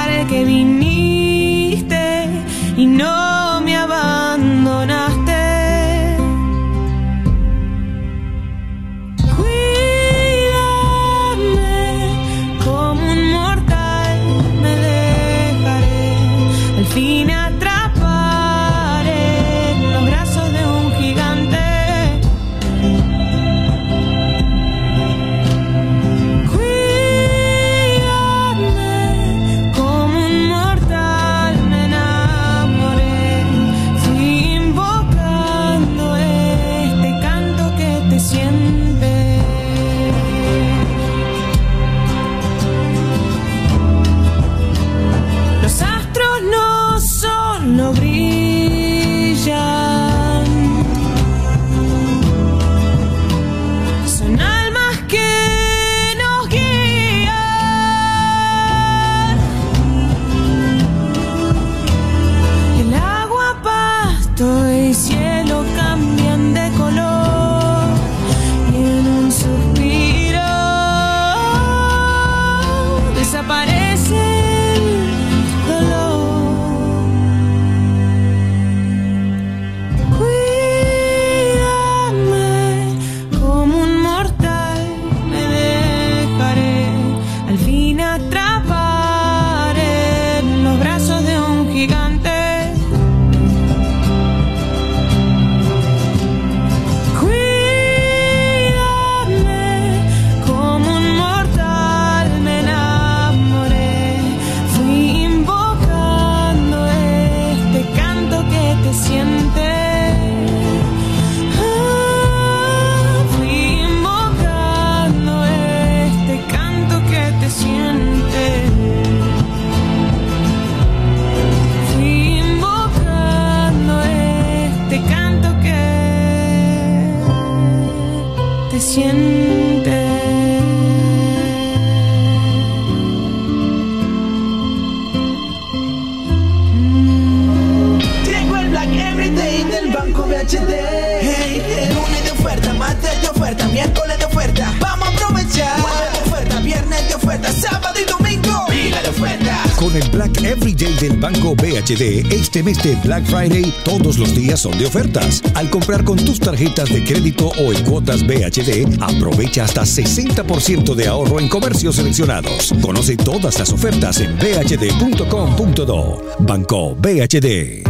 Black Friday, todos los días son de ofertas. Al comprar con tus tarjetas de crédito o en cuotas BHD, aprovecha hasta 60% de ahorro en comercios seleccionados. Conoce todas las ofertas en bhd.com.do. Banco BHD.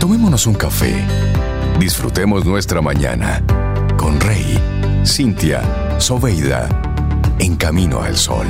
Tomémonos un café. Disfrutemos nuestra mañana con Rey, Cintia, Soveida, en camino al sol.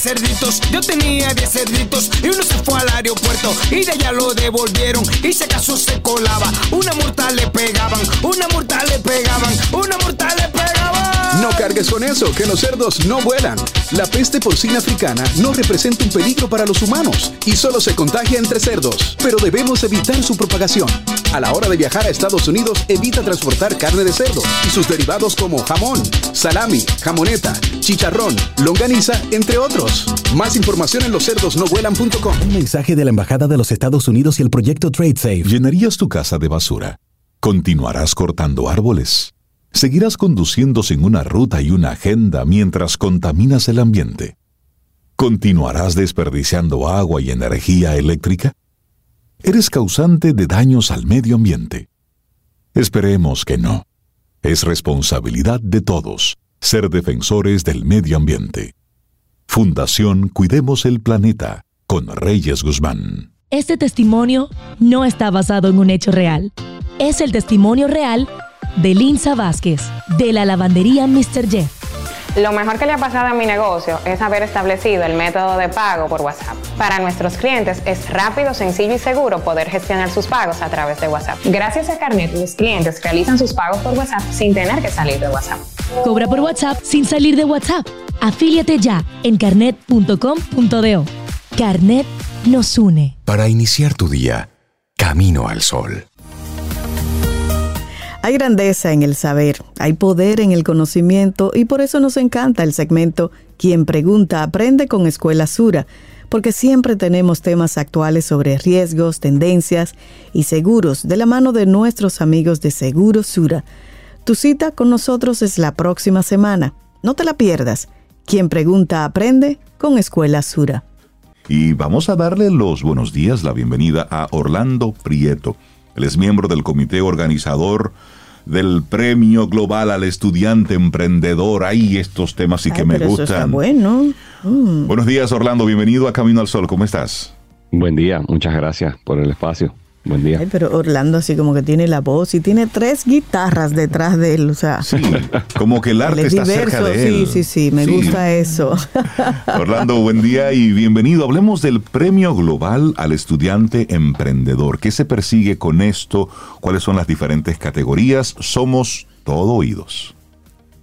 10 cerditos, yo tenía 10 cerditos y uno se fue al aeropuerto y de allá lo devolvieron y si acaso se colaba, una multa le pegaban, una multa le pegaban, una multa le pegaban. No cargues con eso, que los cerdos no vuelan. La peste porcina africana no representa un peligro para los humanos y solo se contagia entre cerdos, pero debemos evitar su propagación. A la hora de viajar a Estados Unidos, evita transportar carne de cerdo y sus derivados como jamón, salami, jamoneta, chicharrón, longaniza, entre otros. Más información en loscerdosnovuelan.com. Un mensaje de la Embajada de los Estados Unidos y el proyecto Trade Safe. ¿Llenarías tu casa de basura? ¿Continuarás cortando árboles? ¿Seguirás conduciendo sin una ruta y una agenda mientras contaminas el ambiente? ¿Continuarás desperdiciando agua y energía eléctrica? ¿Eres causante de daños al medio ambiente? Esperemos que no. Es responsabilidad de todos ser defensores del medio ambiente. Fundación Cuidemos el Planeta con Reyes Guzmán. Este testimonio no está basado en un hecho real. Es el testimonio real de Linza Vázquez, de la lavandería Mr. Jeff. Lo mejor que le ha pasado a mi negocio es haber establecido el método de pago por WhatsApp. Para nuestros clientes es rápido, sencillo y seguro poder gestionar sus pagos a través de WhatsApp. Gracias a Carnet, mis clientes realizan sus pagos por WhatsApp sin tener que salir de WhatsApp. Cobra por WhatsApp sin salir de WhatsApp. Afíliate ya en carnet.com.do. Carnet nos une. Para iniciar tu día, camino al sol. Hay grandeza en el saber, hay poder en el conocimiento y por eso nos encanta el segmento Quien pregunta aprende con Escuela Sura, porque siempre tenemos temas actuales sobre riesgos, tendencias y seguros de la mano de nuestros amigos de Seguro Sura. Tu cita con nosotros es la próxima semana. No te la pierdas. Quien pregunta aprende con Escuela Sura. Y vamos a darle los buenos días, la bienvenida a Orlando Prieto. Él es miembro del comité organizador del Premio Global al Estudiante Emprendedor. Hay estos temas sí que me Pero eso gustan. está bueno. Mm. Buenos días, Orlando. Bienvenido a Camino al Sol. ¿Cómo estás? Buen día, muchas gracias por el espacio. Buen día. Ay, pero Orlando así como que tiene la voz y tiene tres guitarras detrás de él, o sea. Sí, como que el arte es está diverso, cerca de él. sí, sí, sí, me Sí. gusta eso. Orlando, buen día y bienvenido. Hablemos del Premio Global al Estudiante Emprendedor. ¿Qué se persigue con esto? ¿Cuáles son las diferentes categorías? Somos todo oídos.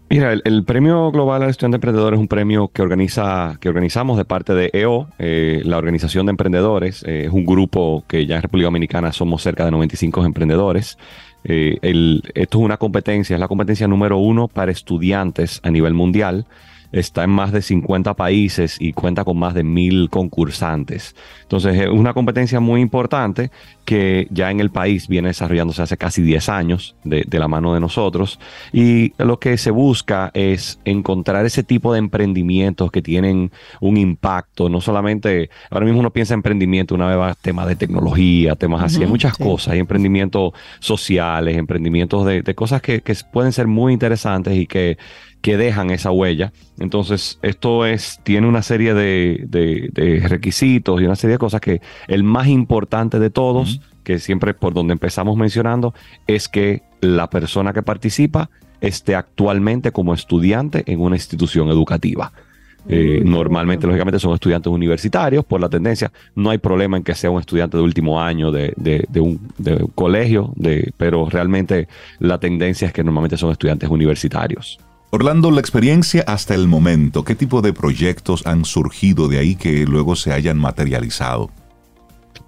Mira, el, Premio Global al Estudiante Emprendedor es un premio que organiza, que organizamos de parte de EO, eh, la Organización de Emprendedores. Eh, es un grupo que ya en República Dominicana somos cerca de 95 emprendedores. Eh, esto es una competencia, es la competencia número uno para estudiantes a nivel mundial. Está en más de 50 países y cuenta con más de mil concursantes. Entonces es una competencia muy importante que ya en el país viene desarrollándose hace casi 10 años de, de la mano de nosotros. Y lo que se busca es encontrar ese tipo de emprendimientos que tienen un impacto. No solamente, ahora mismo uno piensa en emprendimiento, una vez va a temas de tecnología, temas así, hay muchas sí. cosas. Hay emprendimientos sociales, emprendimientos de, de cosas que, que pueden ser muy interesantes y que que dejan esa huella. Entonces, esto es, tiene una serie de, de- de requisitos y una serie de cosas que el más importante de todos, que siempre por donde empezamos mencionando, es que la persona que participa esté actualmente como estudiante en una institución educativa. Eh, normalmente, lógicamente, son estudiantes universitarios por la tendencia. No hay problema en que sea un estudiante de último año de, de- de un, de un colegio, de, pero realmente la tendencia es que normalmente son estudiantes universitarios. Orlando, la experiencia hasta el momento, ¿qué tipo de proyectos han surgido de ahí que luego se hayan materializado?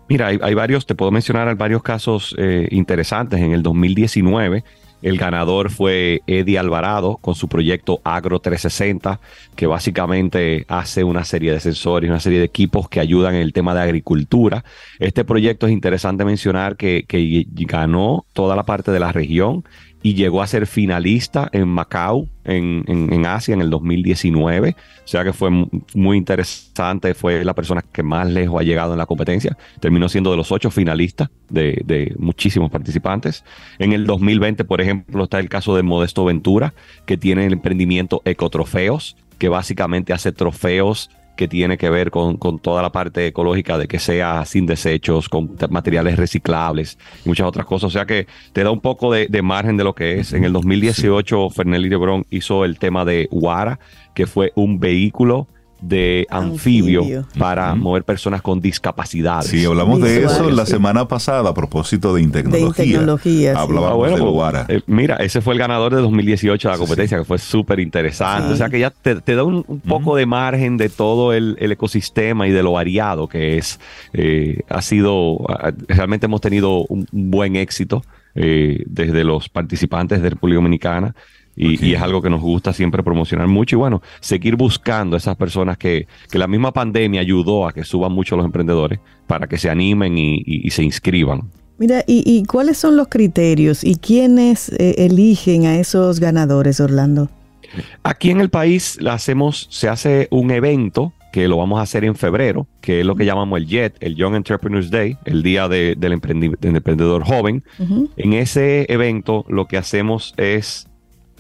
Mira, hay, varios, te puedo mencionar varios casos eh, interesantes. En el 2019, el ganador fue Eddie Alvarado con su proyecto Agro 360, que básicamente hace una serie de sensores, una serie de equipos que ayudan en el tema de agricultura. Este proyecto es interesante mencionar que, que ganó toda la parte de la región y llegó a ser finalista en Macao, en, en, Asia, en el 2019. O sea que fue muy interesante, fue la persona que más lejos ha llegado en la competencia. Terminó siendo de los ocho finalistas de, de muchísimos participantes. En el 2020, por ejemplo, está el caso de Modesto Ventura, que tiene el emprendimiento Ecotrofeos, que básicamente hace trofeos que tiene que ver con, toda la parte ecológica de que sea sin desechos, con materiales reciclables y muchas otras cosas. O sea que te da un poco de, margen de lo que es. En el 2018, Fernelli Lebron hizo el tema de Wara, que fue un vehículo de anfibio, para mover personas con discapacidades. Sí, hablamos de eso la semana pasada a propósito de tecnología. Hablábamos ah, de Guara. Eh, mira, ese fue el ganador de 2018 de la competencia, que fue súper interesante. O sea que ya te, da un, poco de margen de todo el, ecosistema y de lo variado que es. Eh, ha sido, realmente hemos tenido un, buen éxito eh, desde los participantes de República Dominicana. Y, es algo que nos gusta siempre promocionar mucho y bueno, seguir buscando esas personas que, la misma pandemia ayudó a que suban mucho los emprendedores para que se animen y, se inscriban. Mira, ¿y, cuáles son los criterios y quiénes eh, eligen a esos ganadores, Orlando? Aquí en el país hacemos, se hace un evento que lo vamos a hacer en febrero, que es lo que llamamos el JET, el Young Entrepreneurs Day, el Día del, Emprendedor Joven. En ese evento lo que hacemos es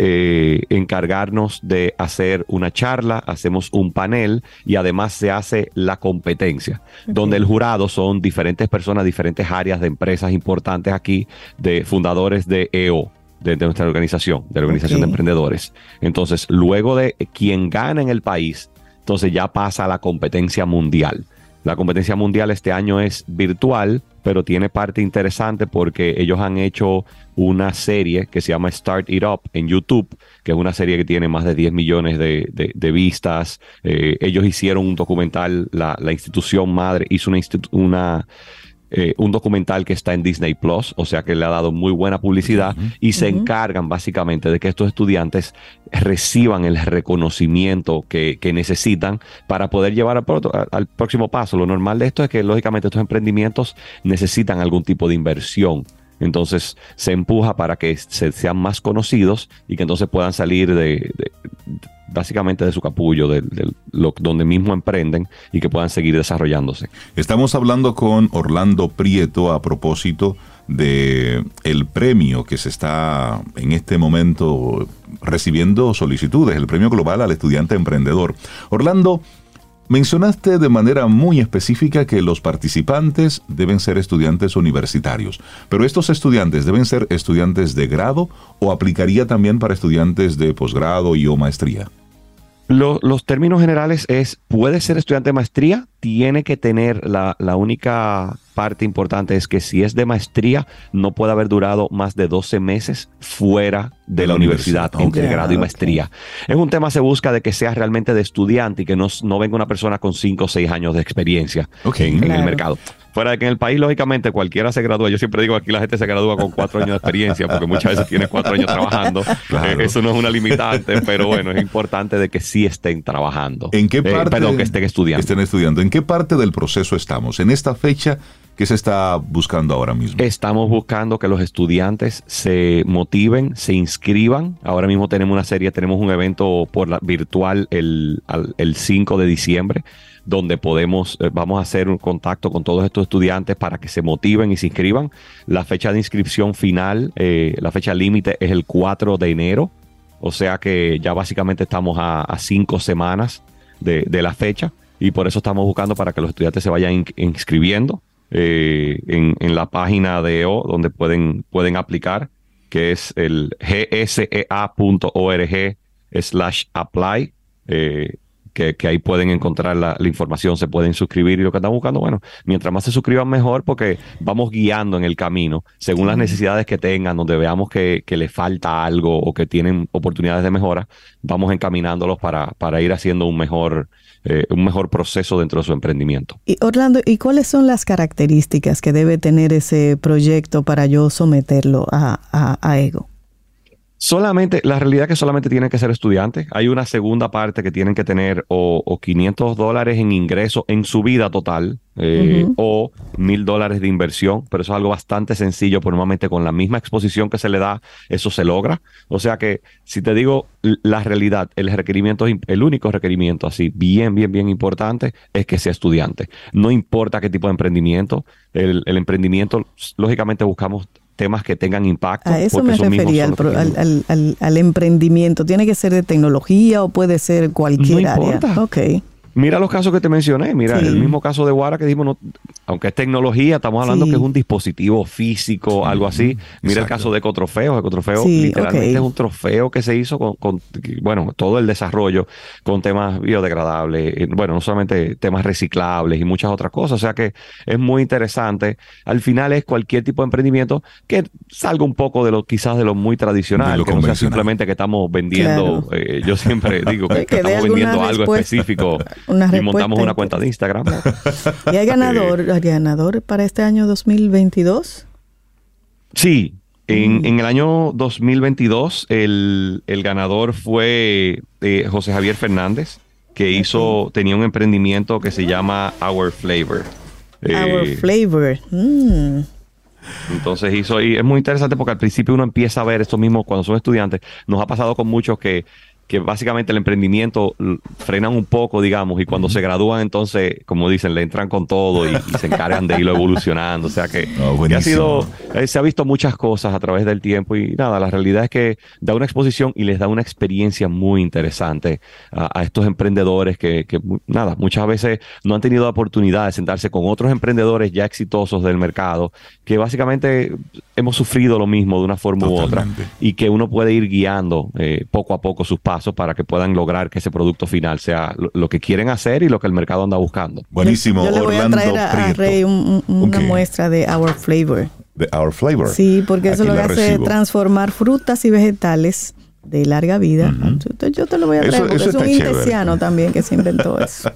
eh, encargarnos de hacer una charla, hacemos un panel y además se hace la competencia, donde el jurado son diferentes personas, diferentes áreas de empresas importantes aquí, de fundadores de EO, de, nuestra organización, de la Organización de Emprendedores. Entonces, luego de quien gana en el país, entonces ya pasa a la competencia mundial. La competencia mundial este año es virtual, pero tiene parte interesante porque ellos han hecho una serie que se llama Start It Up en YouTube, que es una serie que tiene más de 10 millones de, vistas. Eh, ellos hicieron un documental, la, institución madre hizo una, una eh, un documental que está en Disney Plus, o sea que le ha dado muy buena publicidad y se encargan básicamente de que estos estudiantes reciban el reconocimiento que, necesitan para poder llevar al, próximo paso. Lo normal de esto es que lógicamente estos emprendimientos necesitan algún tipo de inversión. Entonces se empuja para que se, sean más conocidos y que entonces puedan salir de básicamente de su capullo, de, lo, donde mismo emprenden y que puedan seguir desarrollándose. Estamos hablando con Orlando Prieto a propósito de el premio que se está en este momento recibiendo solicitudes, el premio global al estudiante emprendedor. Orlando, Mencionaste de manera muy específica que los participantes deben ser estudiantes universitarios, pero estos estudiantes deben ser estudiantes de grado o aplicaría también para estudiantes de posgrado y o maestría los términos generales es, puede ser estudiante de maestría, tiene que tener la, única parte importante es que si es de maestría, no puede haber durado más de 12 meses fuera de, la, universidad, entre grado y maestría. Es un tema, se busca de que sea realmente de estudiante y que no, no venga una persona con 5 o 6 años de experiencia en, el mercado. Fuera de que en el país, lógicamente, cualquiera se gradúa. Yo siempre digo aquí la gente se gradúa con cuatro años de experiencia, porque muchas veces tiene cuatro años trabajando. Eh, eso no es una limitante, pero bueno, es importante de que sí estén trabajando. ¿En qué eh, parte? perdón, que estén estudiando. estén estudiando. ¿En qué parte del proceso estamos? En esta fecha, ¿qué se está buscando ahora mismo? Estamos buscando que los estudiantes se motiven, se inscriban. Ahora mismo tenemos una serie, tenemos un evento por virtual el, el 5 de diciembre donde podemos, eh, vamos a hacer un contacto con todos estos estudiantes para que se motiven y se inscriban. La fecha de inscripción final, eh, la fecha límite es el 4 de enero, o sea que ya básicamente estamos a, cinco semanas de, la fecha y por eso estamos buscando para que los estudiantes se vayan inscribiendo eh, en, la página de EO donde pueden, pueden aplicar, que es el gsea.org slash apply que, ahí pueden encontrar la, información, se pueden suscribir y lo que están buscando, bueno, mientras más se suscriban mejor porque vamos guiando en el camino según las necesidades que tengan, donde veamos que, que les falta algo o que tienen oportunidades de mejora, vamos encaminándolos para, para ir haciendo un mejor, eh, un mejor proceso dentro de su emprendimiento. Y Orlando, ¿y cuáles son las características que debe tener ese proyecto para yo someterlo a, a Ego? Solamente, la realidad es que solamente tienen que ser estudiantes. Hay una segunda parte que tienen que tener o, 500 dólares en ingreso en su vida total eh, o 1000 dólares de inversión, pero eso es algo bastante sencillo, pues normalmente con la misma exposición que se le da, eso se logra. O sea que, si te digo la realidad, el requerimiento, el único requerimiento así, bien, bien, bien importante, es que sea estudiante. No importa qué tipo de emprendimiento, el, el emprendimiento, lógicamente buscamos temas que tengan impacto. A eso me refería, al, al, al, emprendimiento. ¿Tiene que ser de tecnología o puede ser cualquier no área? Okay. Mira los casos que te mencioné, mira, el mismo caso de Guara que dijimos, aunque es tecnología, estamos hablando que es un dispositivo físico, algo así. Mira el caso de Ecotrofeo, Ecotrofeo literalmente es un trofeo que se hizo con, bueno, todo el desarrollo con temas biodegradables, eh, bueno, no solamente temas reciclables y muchas otras cosas, o sea que es muy interesante. Al final es cualquier tipo de emprendimiento que salga un poco de lo quizás de lo muy tradicional, que no sea simplemente que estamos vendiendo, eh, yo siempre digo que, estamos vendiendo algo específico y montamos una cuenta de Instagram. ¿Y hay ganador, hay ganador para este año 2022? Sí, en, mm. en, el año 2022 el, el ganador fue eh, José Javier Fernández, que hizo, tenía un emprendimiento que se llama Our Flavor. Our eh, Flavor. Mm. Entonces hizo, y es muy interesante porque al principio uno empieza a ver esto mismo cuando son estudiantes. Nos ha pasado con muchos que que básicamente el emprendimiento frenan un poco, digamos, y cuando se gradúan, entonces, como dicen, le entran con todo y, se encargan de irlo evolucionando. O sea que, ha sido, eh, se ha visto muchas cosas a través del tiempo y nada, la realidad es que da una exposición y les da una experiencia muy interesante a, estos emprendedores que, que, nada, muchas veces no han tenido la oportunidad de sentarse con otros emprendedores ya exitosos del mercado, que básicamente hemos sufrido lo mismo de una forma u otra y que uno puede ir guiando eh, poco a poco sus pasos para que puedan lograr que ese producto final sea lo, que quieren hacer y lo que el mercado anda buscando. Buenísimo. Yo, le voy a traer a, Rey una muestra de Our Flavor. De Our Flavor. Sí, porque eso lo que hace transformar frutas y vegetales de larga vida. Yo te lo voy a traer porque es un intesiano también que se inventó eso.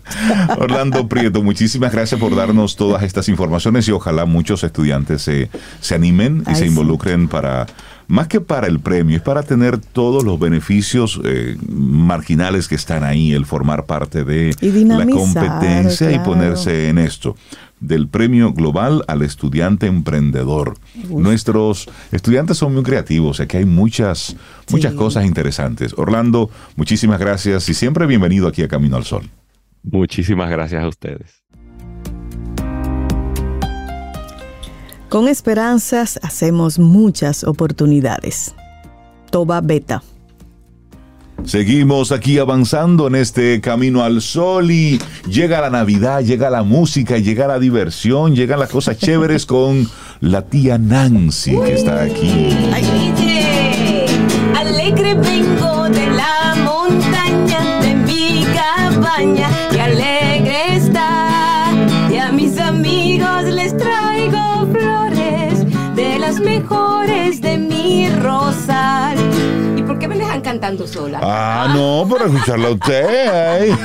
Orlando Prieto, muchísimas gracias por darnos todas estas informaciones y ojalá muchos estudiantes se, se animen y se involucren para más que para el premio, es para tener todos los beneficios eh, marginales que están ahí, el formar parte de la competencia y ponerse en esto del premio global al estudiante emprendedor. Nuestros estudiantes son muy creativos, aquí hay muchas, muchas cosas interesantes. Orlando, muchísimas gracias y siempre bienvenido aquí a Camino al Sol. Muchísimas gracias a ustedes. Con esperanzas hacemos muchas oportunidades. Toba Beta. Seguimos aquí avanzando en este camino al sol y llega la Navidad, llega la música, llega la diversión, llegan las cosas chéveres con la tía Nancy que está aquí. alegre vengo de la montaña de mi cabaña y alegre está cantando sola? Ah, no, por escucharla a usted.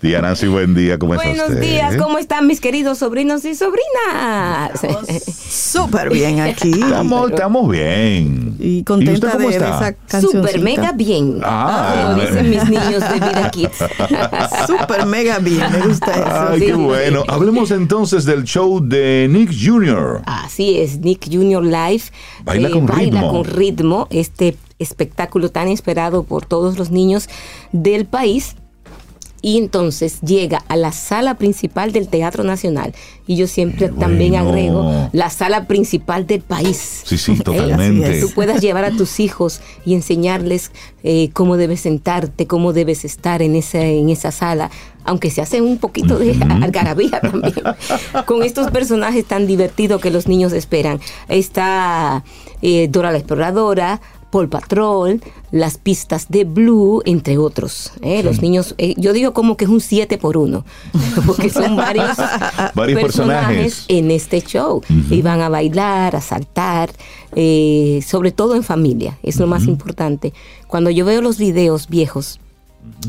Tía Nancy, buen día, ¿cómo estás? Buenos días, ¿cómo están mis queridos sobrinos y sobrinas? Súper bien aquí. Estamos, estamos bien. Y contenta de esa canción. Súper mega bien. Ah, como dicen mis niños de Vida Kids. Súper mega bien, me gusta eso. Ay, qué bueno. Hablemos entonces del show de Nick Jr. Así es, Nick Jr. Live. Baila con ritmo. Baila con ritmo. Este espectáculo tan esperado por todos los niños del país. Y entonces llega a la sala principal del Teatro Nacional. Y yo siempre también agrego la sala principal del país. Sí, sí, totalmente. Tú puedas llevar a tus hijos y enseñarles eh, cómo debes sentarte, cómo debes estar en esa, en esa sala aunque se hace un poquito de algarabía también, con estos personajes tan divertidos que los niños esperan. Está eh, Dora la Exploradora, Paul Patrol, las pistas de Blue, entre otros. ¿eh? Los niños, eh, yo digo como que es un 7 por 1, porque son varios, Varios personajes. en este show. Y van a bailar, a saltar, eh, sobre todo en familia, es lo más importante. Cuando yo veo los videos viejos,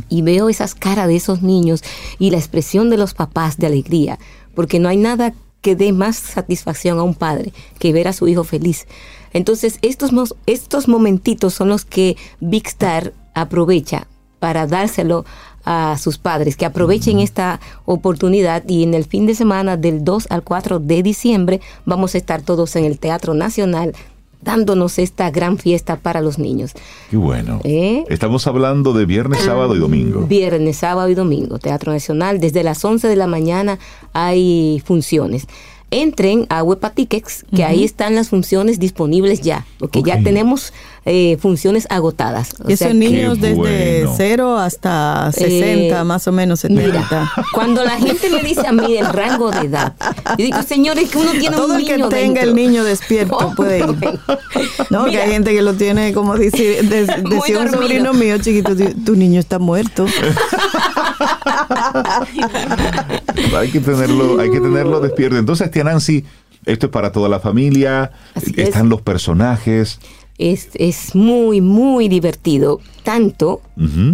y veo esas caras de esos niños y la expresión de los papás de alegría, porque no hay nada que dé más satisfacción a un padre que ver a su hijo feliz. Entonces, estos, estos momentitos son los que Big Star aprovecha para dárselo a sus padres, que aprovechen esta oportunidad y en el fin de semana del 2 al 4 de diciembre vamos a estar todos en el Teatro Nacional dándonos esta gran fiesta para los niños. Qué bueno. ¿Eh? Estamos hablando de viernes, sábado y domingo. Viernes, sábado y domingo, Teatro Nacional. Desde las 11 de la mañana hay funciones. Entren a Huepa Tickets, que ahí están las funciones disponibles ya, porque ya tenemos eh, funciones agotadas. O Y sea son que- niños desde 0 hasta 60, Eh, más o menos 70. Mira, cuando la gente me dice a mí el rango de edad, yo digo, señores, que uno tiene Todo un el que niño tenga dentro. el niño despierto puede ir. No, que Mira. hay gente que lo tiene, como dice, de- decía un dormido. sobrino mío chiquito, tu niño está muerto. Hay que tenerlo, hay que tenerlo despierto. Entonces, tía Nancy, esto es para toda la familia. Así Están es. los personajes. es, es muy, muy divertido. Tanto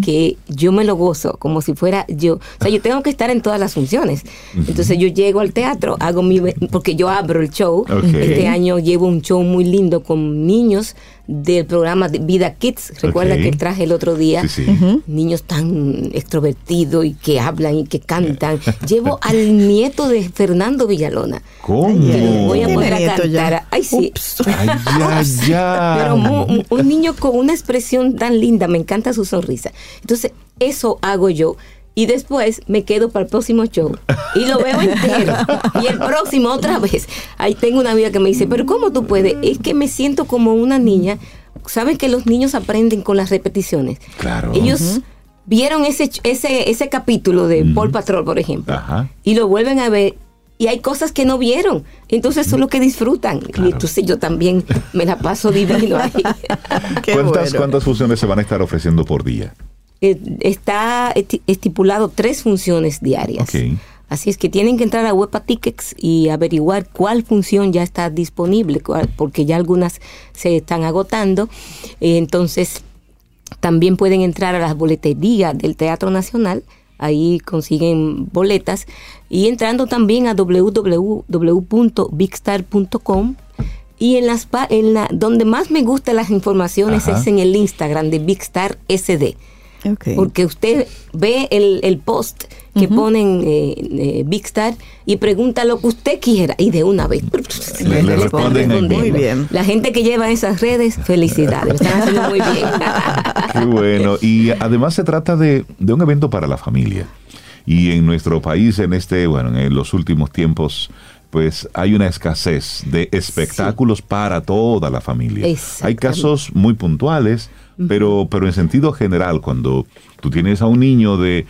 que yo me lo gozo como si fuera yo. O sea, yo tengo que estar en todas las funciones. Entonces yo llego al teatro, hago mi... Porque yo abro el show. Este año llevo un show muy lindo con niños del programa de Vida Kids. Recuerda Ok. que traje el otro día. Sí, sí. Niños tan extrovertidos y que hablan y que cantan. Llevo al nieto de Fernando Villalona. ¿Cómo? Que lo voy a poner a ya. cantar. Ay, sí. Ay, ya, ya. Pero un, un niño con una expresión tan linda, me encanta su sonrisa. Entonces, eso hago yo. Y después me quedo para el próximo show. Y lo veo entero. Y el próximo otra vez. Ahí tengo una amiga que me dice, pero ¿cómo tú puedes? Es que me siento como una niña. ¿Saben que los niños aprenden con las repeticiones? Claro. Ellos vieron ese, ese, ese capítulo de Paul Patrol, por ejemplo Ajá. y lo vuelven a ver y hay cosas que no vieron. Entonces eso es lo que disfrutan. Y entonces yo también me la paso divino ahí. ¿Cuántas, bueno. ¿Cuántas funciones se van a estar ofreciendo por día? Eh, Está esti- estipulado tres funciones diarias. Así es que tienen que entrar a Wepa Tickets y averiguar cuál función ya está disponible, cuál- porque ya algunas se están agotando. Eh, entonces, también pueden entrar a las boleterías del Teatro Nacional, ahí consiguen boletas, y entrando también a www.bigstar.com. Y en las pa- en la, donde más me gustan las informaciones Ajá. es en el Instagram de Big Star SD. Porque usted ve el, el post que ponen eh, eh, Big Star y pregunta lo que usted quiera y de una vez. Le- le responden. Muy bien. La gente que lleva esas redes, felicidades, están haciendo muy bien. Qué bueno. Y además se trata de, de un evento para la familia. Y en nuestro país, en este, bueno, en los últimos tiempos, pues hay una escasez de espectáculos para toda la familia. Hay casos muy puntuales, pero, pero en sentido general, cuando tú tienes a un niño de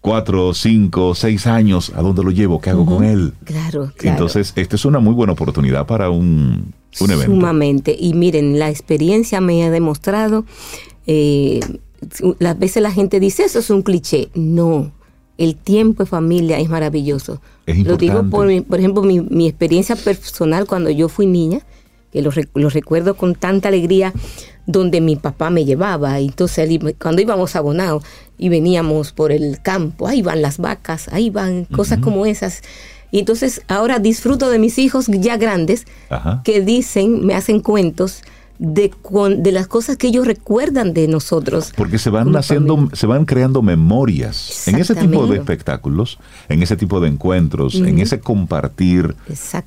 cuatro, cinco, seis años, ¿a dónde lo llevo? ¿Qué hago con él? Claro, claro. Entonces, esta es una muy buena oportunidad para un, un evento. Sumamente. Y miren, la experiencia me ha demostrado, eh, las veces la gente dice, eso es un cliché. No, el tiempo de familia es maravilloso. Es Lo digo por, por ejemplo, mi, mi experiencia personal cuando yo fui niña, que lo, lo recuerdo con tanta alegría, donde mi papá me llevaba. Entonces cuando íbamos a Bonao y veníamos por el campo, ahí van las vacas, ahí van cosas como esas. Y entonces ahora disfruto de mis hijos ya grandes Ajá. que dicen, me hacen cuentos de, de las cosas que ellos recuerdan de nosotros. Porque se van haciendo, familia. se van creando memorias en ese tipo de espectáculos, en ese tipo de encuentros, en Ujú. ese compartir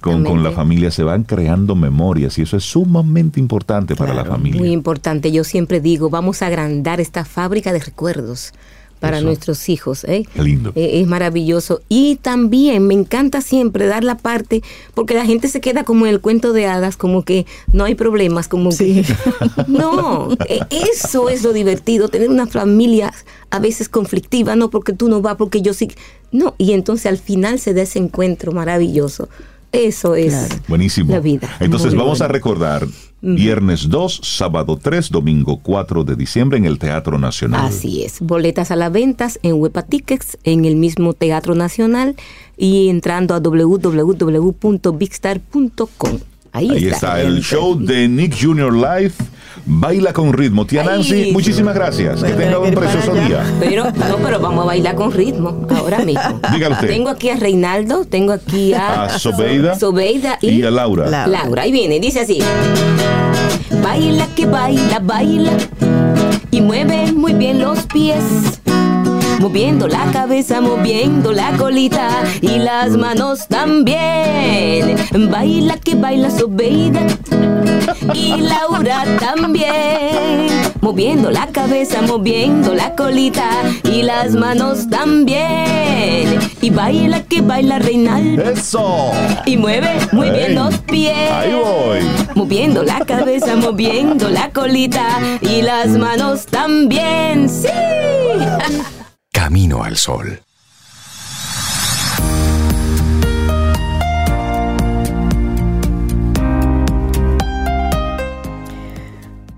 con, con la familia, se van creando memorias y eso es sumamente importante para la familia. Muy importante. Yo siempre digo, vamos a agrandar esta fábrica de recuerdos para Eso. nuestros hijos. ¿eh? Qué lindo. Eh, es maravilloso. Y también me encanta siempre dar la parte, porque la gente se queda como en el cuento de hadas, como que no hay problemas, como que... No, eh, eso es lo divertido, tener una familia a veces conflictiva, no porque tú no vas, porque yo sí... No, y entonces al final se da ese encuentro maravilloso Eso es Buenísimo. la vida. Entonces Muy vamos a recordar viernes 2, sábado 3, domingo 4 de diciembre en el Teatro Nacional. Así es. Boletas a la ventas en Huepa Tickets, en el mismo Teatro Nacional y entrando a www.bigstar.com. Ahí, Ahí está el show de Nick Jr. Live. Baila con ritmo. Tía Nancy, muchísimas gracias. Que tenga un precioso día. Pero no, pero vamos a bailar con ritmo ahora mismo. Dígalo usted. Tengo aquí a Reinaldo, tengo aquí a, A Sobeida. Sobeida y, Y a Laura. Laura. ahí viene, dice así. Baila que baila, baila y mueve muy bien los pies. Moviendo la cabeza, moviendo la colita y las manos también. Baila que baila Sobeida y Laura también. Moviendo la cabeza, moviendo la colita y las manos también. Y baila que baila Reinaldo. Eso. Y mueve muy bien los pies. Ahí voy. Moviendo la cabeza, moviendo la colita y las manos también. ¡Sí! Camino al sol.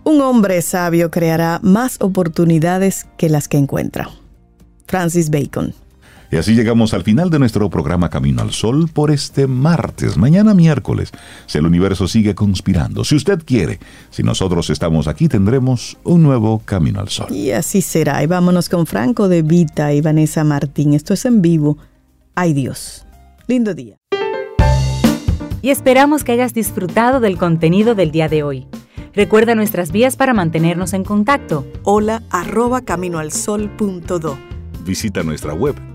Un hombre sabio creará más oportunidades que las que encuentra. Francis Bacon. Y así llegamos al final de nuestro programa Camino al Sol por este martes. Mañana miércoles, si el universo sigue conspirando, si usted quiere, si nosotros estamos aquí, tendremos un nuevo Camino al Sol. Y así será. Y vámonos con Franco de Vita y Vanessa Martín. Esto es en vivo. Ay Dios. Lindo día. Y esperamos que hayas disfrutado del contenido del día de hoy. Recuerda nuestras vías para mantenernos en contacto. Hola arroba caminoalsol.do. Visita nuestra web